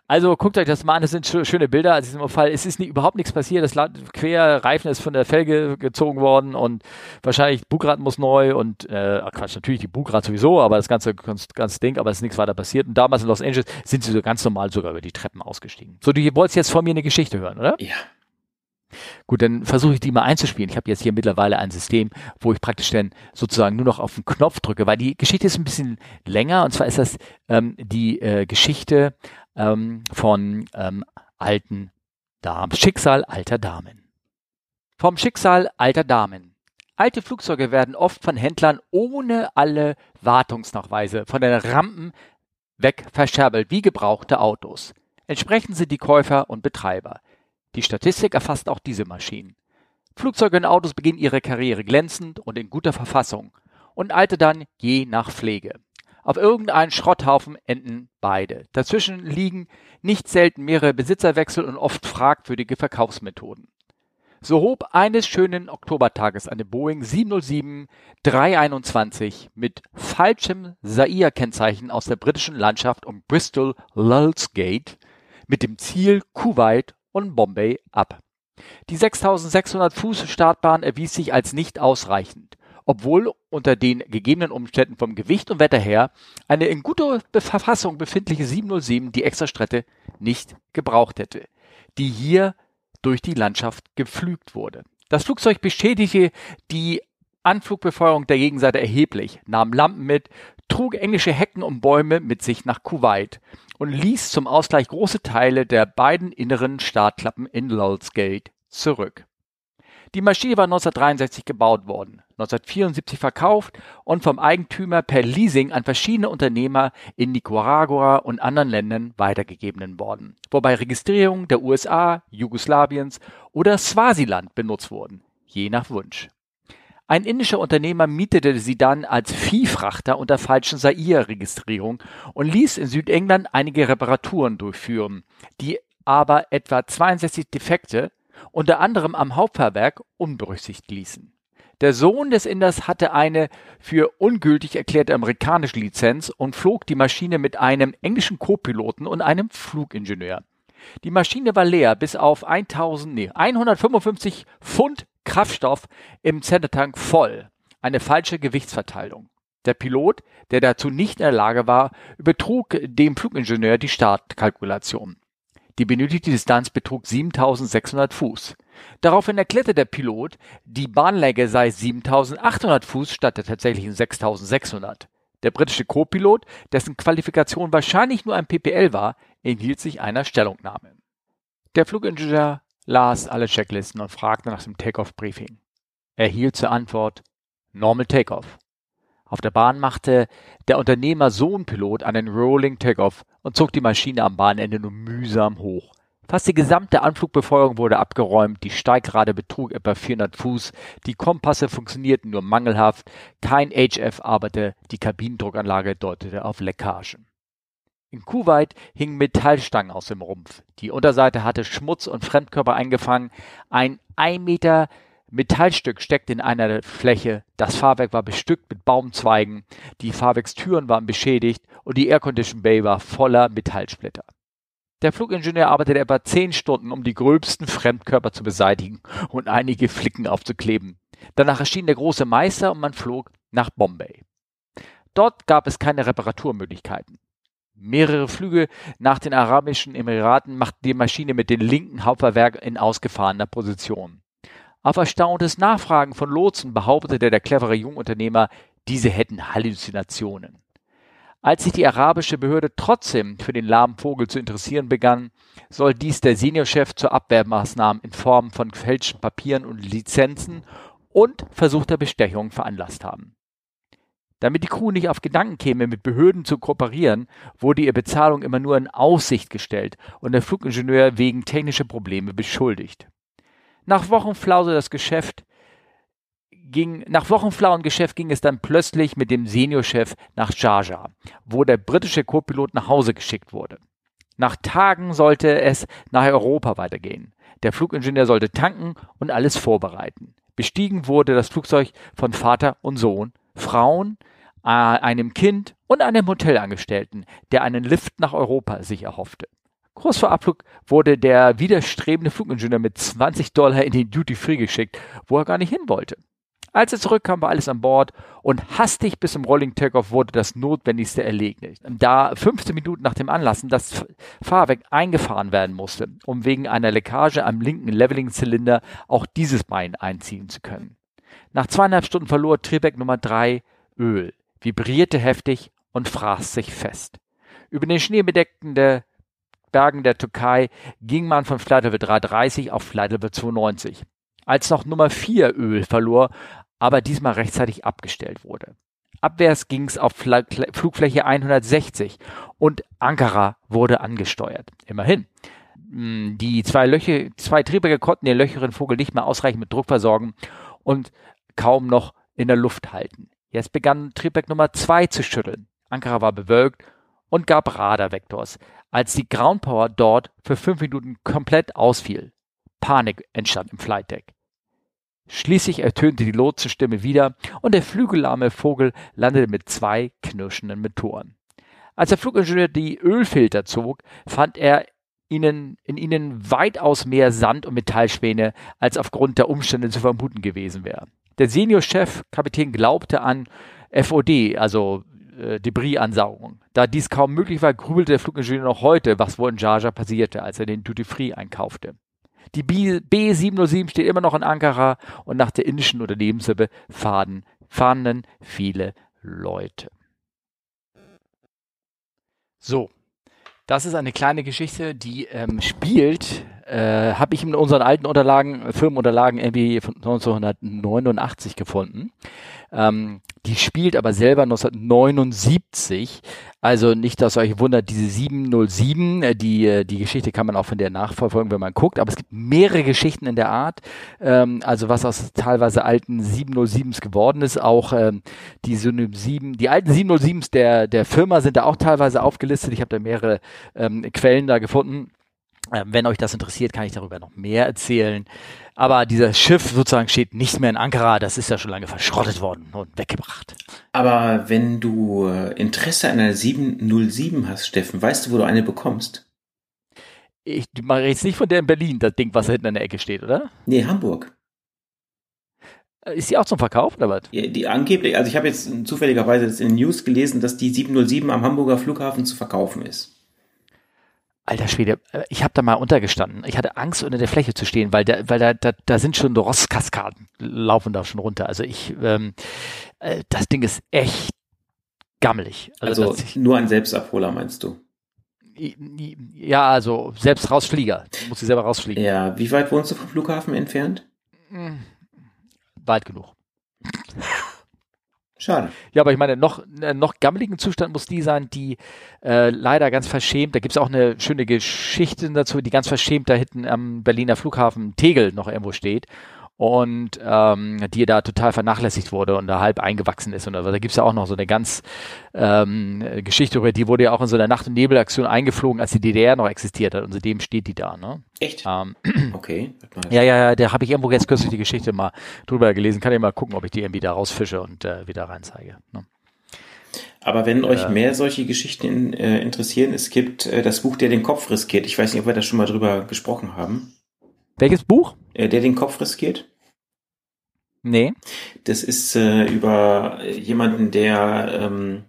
Also guckt euch das mal an, das sind schöne Bilder. Also in diesem Fall, es ist nie, überhaupt nichts passiert. Das Querreifen ist von der Felge gezogen worden und wahrscheinlich Bugrad muss neu und äh, Quatsch, natürlich die Bugrad sowieso, aber das ganze ganz, ganz Ding, aber es ist nichts weiter passiert. Und damals in Los Angeles sind sie so ganz normal sogar über die Treppen ausgestiegen. So, du wolltest jetzt von mir eine Geschichte hören, oder? Ja. Gut, dann versuche ich die mal einzuspielen. Ich habe jetzt hier mittlerweile ein System, wo ich praktisch dann sozusagen nur noch auf den Knopf drücke, weil die Geschichte ist ein bisschen länger und zwar ist das ähm, die äh, Geschichte ähm, von ähm, alten Damen, Schicksal alter Damen. Vom Schicksal alter Damen. Alte Flugzeuge werden oft von Händlern ohne alle Wartungsnachweise von den Rampen weg verscherbelt wie gebrauchte Autos. Entsprechend sind die Käufer und Betreiber. Die Statistik erfasst auch diese Maschinen. Flugzeuge und Autos beginnen ihre Karriere glänzend und in guter Verfassung und alte dann je nach Pflege. Auf irgendeinen Schrotthaufen enden beide. Dazwischen liegen nicht selten mehrere Besitzerwechsel und oft fragwürdige Verkaufsmethoden. So hob eines schönen Oktobertages eine Boeing 707-321 mit falschem Zaire-Kennzeichen aus der britischen Landschaft um Bristol Lulls Gate mit dem Ziel Kuwait und Bombay ab. Die 6600 Fuß Startbahn erwies sich als nicht ausreichend, obwohl unter den gegebenen Umständen vom Gewicht und Wetter her eine in guter Verfassung befindliche 707 die Extrastrecke nicht gebraucht hätte, die hier durch die Landschaft gepflügt wurde. Das Flugzeug beschädigte die Anflugbefeuerung der Gegenseite erheblich, nahm Lampen mit, trug englische Hecken und Bäume mit sich nach Kuwait und ließ zum Ausgleich große Teile der beiden inneren Startklappen in Lulls Gate zurück. Die Maschine war 1963 gebaut worden, 1974 verkauft und vom Eigentümer per Leasing an verschiedene Unternehmer in Nicaragua und anderen Ländern weitergegeben worden, wobei Registrierungen der USA, Jugoslawiens oder Swasiland benutzt wurden, je nach Wunsch. Ein indischer Unternehmer mietete sie dann als Viehfrachter unter falschen Sair-Registrierung und ließ in Südengland einige Reparaturen durchführen, die aber etwa 62 Defekte unter anderem am Hauptfahrwerk unberücksichtigt ließen. Der Sohn des Inders hatte eine für ungültig erklärte amerikanische Lizenz und flog die Maschine mit einem englischen Co-Piloten und einem Flugingenieur. Die Maschine war leer bis auf 1000, nee, 155 Pfund Kraftstoff im Centertank voll. Eine falsche Gewichtsverteilung. Der Pilot, der dazu nicht in der Lage war, übertrug dem Flugingenieur die Startkalkulation. Die benötigte Distanz betrug 7600 Fuß. Daraufhin erklärte der Pilot, die Bahnlänge sei 7800 Fuß statt der tatsächlichen 6600. Der britische Co-Pilot, dessen Qualifikation wahrscheinlich nur ein PPL war, enthielt sich einer Stellungnahme. Der Flugingenieur las alle Checklisten und fragte nach dem Takeoff-Briefing. Er hielt zur Antwort Normal Takeoff. Auf der Bahn machte der Unternehmer Sohnpilot einen Rolling Takeoff und zog die Maschine am Bahnende nur mühsam hoch. Fast die gesamte Anflugbefeuerung wurde abgeräumt, die Steigrate betrug etwa 400 Fuß, die Kompasse funktionierten nur mangelhaft, kein HF arbeitete, die Kabinendruckanlage deutete auf Leckagen. In Kuwait hingen Metallstangen aus dem Rumpf. Die Unterseite hatte Schmutz und Fremdkörper eingefangen. Ein ein Meter Metallstück steckte in einer Fläche, das Fahrwerk war bestückt mit Baumzweigen, die Fahrwerkstüren waren beschädigt und die Aircondition Bay war voller Metallsplitter. Der Flugingenieur arbeitete etwa zehn Stunden, um die gröbsten Fremdkörper zu beseitigen und einige Flicken aufzukleben. Danach erschien der große Meister und man flog nach Bombay. Dort gab es keine Reparaturmöglichkeiten. Mehrere Flüge nach den Arabischen Emiraten machten die Maschine mit dem linken Hauptfahrwerk in ausgefahrener Position. Auf erstauntes Nachfragen von Lotsen behauptete der clevere Jungunternehmer, diese hätten Halluzinationen. Als sich die arabische Behörde trotzdem für den lahmen Vogel zu interessieren begann, soll dies der Seniorchef zur Abwehrmaßnahmen in Form von gefälschten Papieren und Lizenzen und versuchter Bestechung veranlasst haben. Damit die Crew nicht auf Gedanken käme, mit Behörden zu kooperieren, wurde ihr Bezahlung immer nur in Aussicht gestellt und der Flugingenieur wegen technischer Probleme beschuldigt. Nach Wochenflause das Geschäft ging, nach wochenflauen Geschäft ging es dann plötzlich mit dem Seniorchef nach Sharjah, wo der britische Co-Pilot nach Hause geschickt wurde. Nach Tagen sollte es nach Europa weitergehen. Der Flugingenieur sollte tanken und alles vorbereiten. Bestiegen wurde das Flugzeug von Vater und Sohn, Frauen, einem Kind und einem Hotelangestellten, der einen Lift nach Europa sich erhoffte. Kurz vor Abflug wurde der widerstrebende Flugingenieur mit 20 Dollar in den Duty Free geschickt, wo er gar nicht hin wollte. Als er zurückkam, war alles an Bord und hastig bis zum Rolling Takeoff wurde das Notwendigste erledigt. Da 15 Minuten nach dem Anlassen das Fahrwerk eingefahren werden musste, um wegen einer Leckage am linken Leveling-Zylinder auch dieses Bein einziehen zu können. Nach zweieinhalb Stunden verlor Triebwerk Nummer 3 Öl, vibrierte heftig und fraß sich fest. Über den schneebedeckten der Bergen der Türkei ging man von Flight Level 330 auf Flight Level 92. Als noch Nummer 4 Öl verlor, aber diesmal rechtzeitig abgestellt wurde. Abwärts ging es auf Flugfläche 160 und Ankara wurde angesteuert. Immerhin. Hm, die zwei Löcher, zwei Triebwerke konnten den löcheren Vogel nicht mehr ausreichend mit Druck versorgen und kaum noch in der Luft halten. Jetzt begann Triebwerk Nummer 2 zu schütteln. Ankara war bewölkt und gab Radarvektors, als die Ground Power dort für fünf Minuten komplett ausfiel. Panik entstand im Flight Deck. Schließlich ertönte die Lotsenstimme wieder und der flügellahme Vogel landete mit zwei knirschenden Motoren. Als der Flugingenieur die Ölfilter zog, fand er ihnen, in ihnen weitaus mehr Sand und Metallspäne, als aufgrund der Umstände zu vermuten gewesen wäre. Der Seniorchef Kapitän glaubte an FOD, also äh, Debris-Ansaugung. Da dies kaum möglich war, grübelte der Flugingenieur noch heute, was wohl in Jaja passierte, als er den Duty Free einkaufte. Die B707 steht immer noch in Ankara und nach der indischen Unternehmenshilfe fahren, fahnden viele Leute. So, das ist eine kleine Geschichte, die ähm, spielt äh, habe ich in unseren alten Unterlagen, Firmenunterlagen irgendwie von 1989 gefunden. Ähm, die spielt aber selber 1979. Also nicht, dass euch wundert, diese 707, äh, die, äh, die Geschichte kann man auch von der nachverfolgen, wenn man guckt. Aber es gibt mehrere Geschichten in der Art. Ähm, also was aus teilweise alten 707s geworden ist. Auch ähm, die 707, die alten 707s der, der Firma sind da auch teilweise aufgelistet. Ich habe da mehrere ähm, Quellen da gefunden. Ähm, wenn euch das interessiert, kann ich darüber noch mehr erzählen. Aber dieses Schiff sozusagen steht nicht mehr in Ankara, das ist ja schon lange verschrottet worden und weggebracht. Aber wenn du äh, Interesse an einer 707 hast, Steffen, weißt du, wo du eine bekommst? Ich mache jetzt nicht von der in Berlin, das Ding, was da hinten in der Ecke steht, oder? Nee, Hamburg. Äh, ist die auch zum Verkauf oder was? Ja, die angeblich, also ich habe jetzt zufälligerweise in den News gelesen, dass die 707 am Hamburger Flughafen zu verkaufen ist. Alter Schwede, äh, ich habe da mal untergestanden. Ich hatte Angst, unter der Fläche zu stehen, weil da, weil da, da, da sind schon Rostkaskaden, laufen da schon runter. Also ich, ähm, äh, das Ding ist echt gammelig. Also, also ich, nur ein Selbstabholer, meinst du? Ja, also selbst rausflieger. Muss sie selber rausfliegen. Ja, wie weit wohnst du vom Flughafen entfernt? Hm, weit genug. Schade. Ja, aber ich meine, noch, äh, noch gammeligen Zustand muss die sein, die äh, leider ganz verschämt, da gibt es auch eine schöne Geschichte dazu, die ganz verschämt da hinten am Berliner Flughafen Tegel noch irgendwo steht und ähm, die da total vernachlässigt wurde und da halb eingewachsen ist. Und da gibt es ja auch noch so eine ganz ähm, Geschichte über die wurde ja auch in so einer Nacht- und Nebelaktion eingeflogen, als die DDR noch existiert hat und seitdem steht die da. Ne? Echt? Ähm, okay. Ja, ja, ja, da habe ich irgendwo jetzt kürzlich die Geschichte mal drüber gelesen. Kann ich mal gucken, ob ich die irgendwie da rausfische und äh, wieder reinzeige. Ne? Aber wenn euch mehr solche Geschichten in, äh, interessieren, es gibt äh, das Buch, der den Kopf riskiert. Ich weiß nicht, ob wir da schon mal drüber gesprochen haben. Welches Buch? Äh, der den Kopf riskiert. Nee. Das ist äh, über jemanden, der ähm,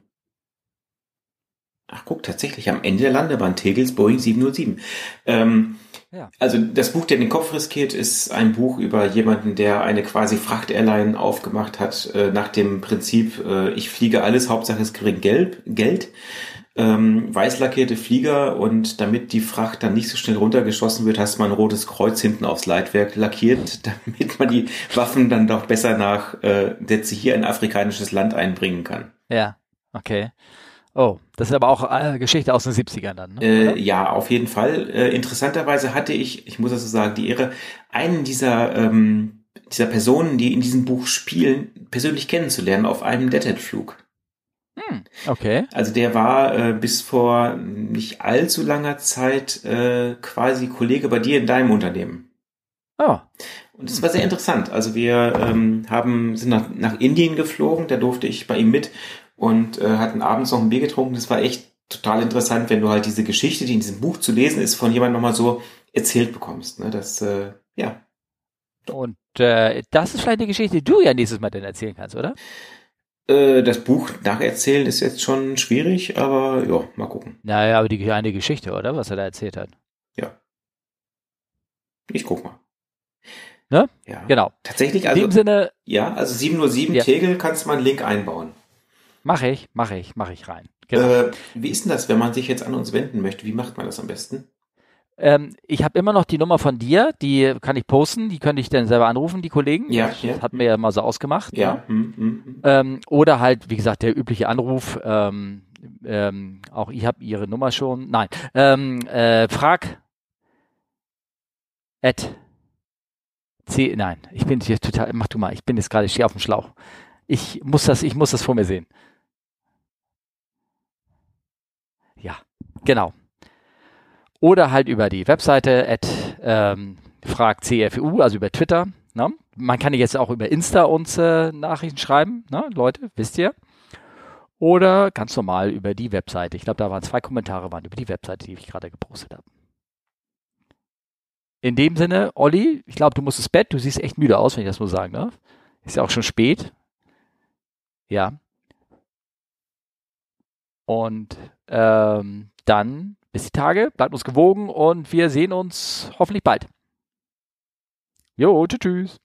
Ach guck, tatsächlich am Ende der Landebahn Tegels Boeing 707. Ähm, ja. Also das Buch, der den Kopf riskiert, ist ein Buch über jemanden, der eine quasi Fracht-Airline aufgemacht hat, äh, nach dem Prinzip, äh, ich fliege alles, Hauptsache es kriegt Geld. Geld ähm, weiß lackierte Flieger und damit die Fracht dann nicht so schnell runtergeschossen wird, hast mal ein rotes Kreuz hinten aufs Leitwerk lackiert, damit man die Waffen dann doch besser nach äh, Sätze hier ein afrikanisches Land einbringen kann. Ja, okay. Oh, das ist aber auch äh, Geschichte aus den 70ern dann. Ne? Äh, ja, auf jeden Fall. Äh, interessanterweise hatte ich, ich muss das so sagen, die Ehre, einen dieser, ähm, dieser Personen, die in diesem Buch spielen, persönlich kennenzulernen auf einem Deadhead-Flug. Hm, okay. Also der war äh, bis vor nicht allzu langer Zeit äh, quasi Kollege bei dir in deinem Unternehmen. Oh. Und das war sehr interessant. Also wir ähm, haben sind nach, nach Indien geflogen, da durfte ich bei ihm mit und äh, hatten abends noch ein Bier getrunken. Das war echt total interessant, wenn du halt diese Geschichte, die in diesem Buch zu lesen ist, von jemandem nochmal so erzählt bekommst. Ne? Das, äh, ja. Und äh, das ist vielleicht eine Geschichte, die du ja nächstes Mal dann erzählen kannst, oder? Äh, das Buch nacherzählen ist jetzt schon schwierig, aber ja, mal gucken. Naja, aber die eine Geschichte, oder? Was er da erzählt hat. Ja. Ich guck mal. Ne? Ja. Genau. Tatsächlich, also. In dem Sinne. Ja, also 707 ja. Tegel kannst du mal einen Link einbauen. Mache ich, mache ich, mache ich rein. Genau. Äh, wie ist denn das, wenn man sich jetzt an uns wenden möchte? Wie macht man das am besten? Ähm, ich habe immer noch die Nummer von dir, die kann ich posten, die könnte ich dann selber anrufen, die Kollegen. Ja, das ja. hatten wir ja mal so ausgemacht. Ja. ja. Hm, hm, hm. Ähm, oder halt, wie gesagt, der übliche Anruf. Ähm, ähm, auch ich habe ihre Nummer schon. Nein. Ähm, äh, frag. At. C. Nein, ich bin hier total. Mach du mal. Ich bin jetzt gerade. Ich stehe auf dem Schlauch. Ich muss das. Ich muss das vor mir sehen. Ja, genau oder halt über die Webseite at ähm, fragcfu, also über Twitter. Ne? Man kann jetzt auch über Insta uns äh, Nachrichten schreiben, ne? Leute, wisst ihr. Oder ganz normal über die Webseite. Ich glaube, da waren zwei Kommentare waren über die Webseite, die ich gerade gepostet habe. In dem Sinne, Olli, ich glaube, du musst ins Bett. Du siehst echt müde aus, wenn ich das nur sagen darf. Ist ja auch schon spät. Ja. Und ähm, dann bis die Tage, bleibt uns gewogen und wir sehen uns hoffentlich bald. Jo, tschüss.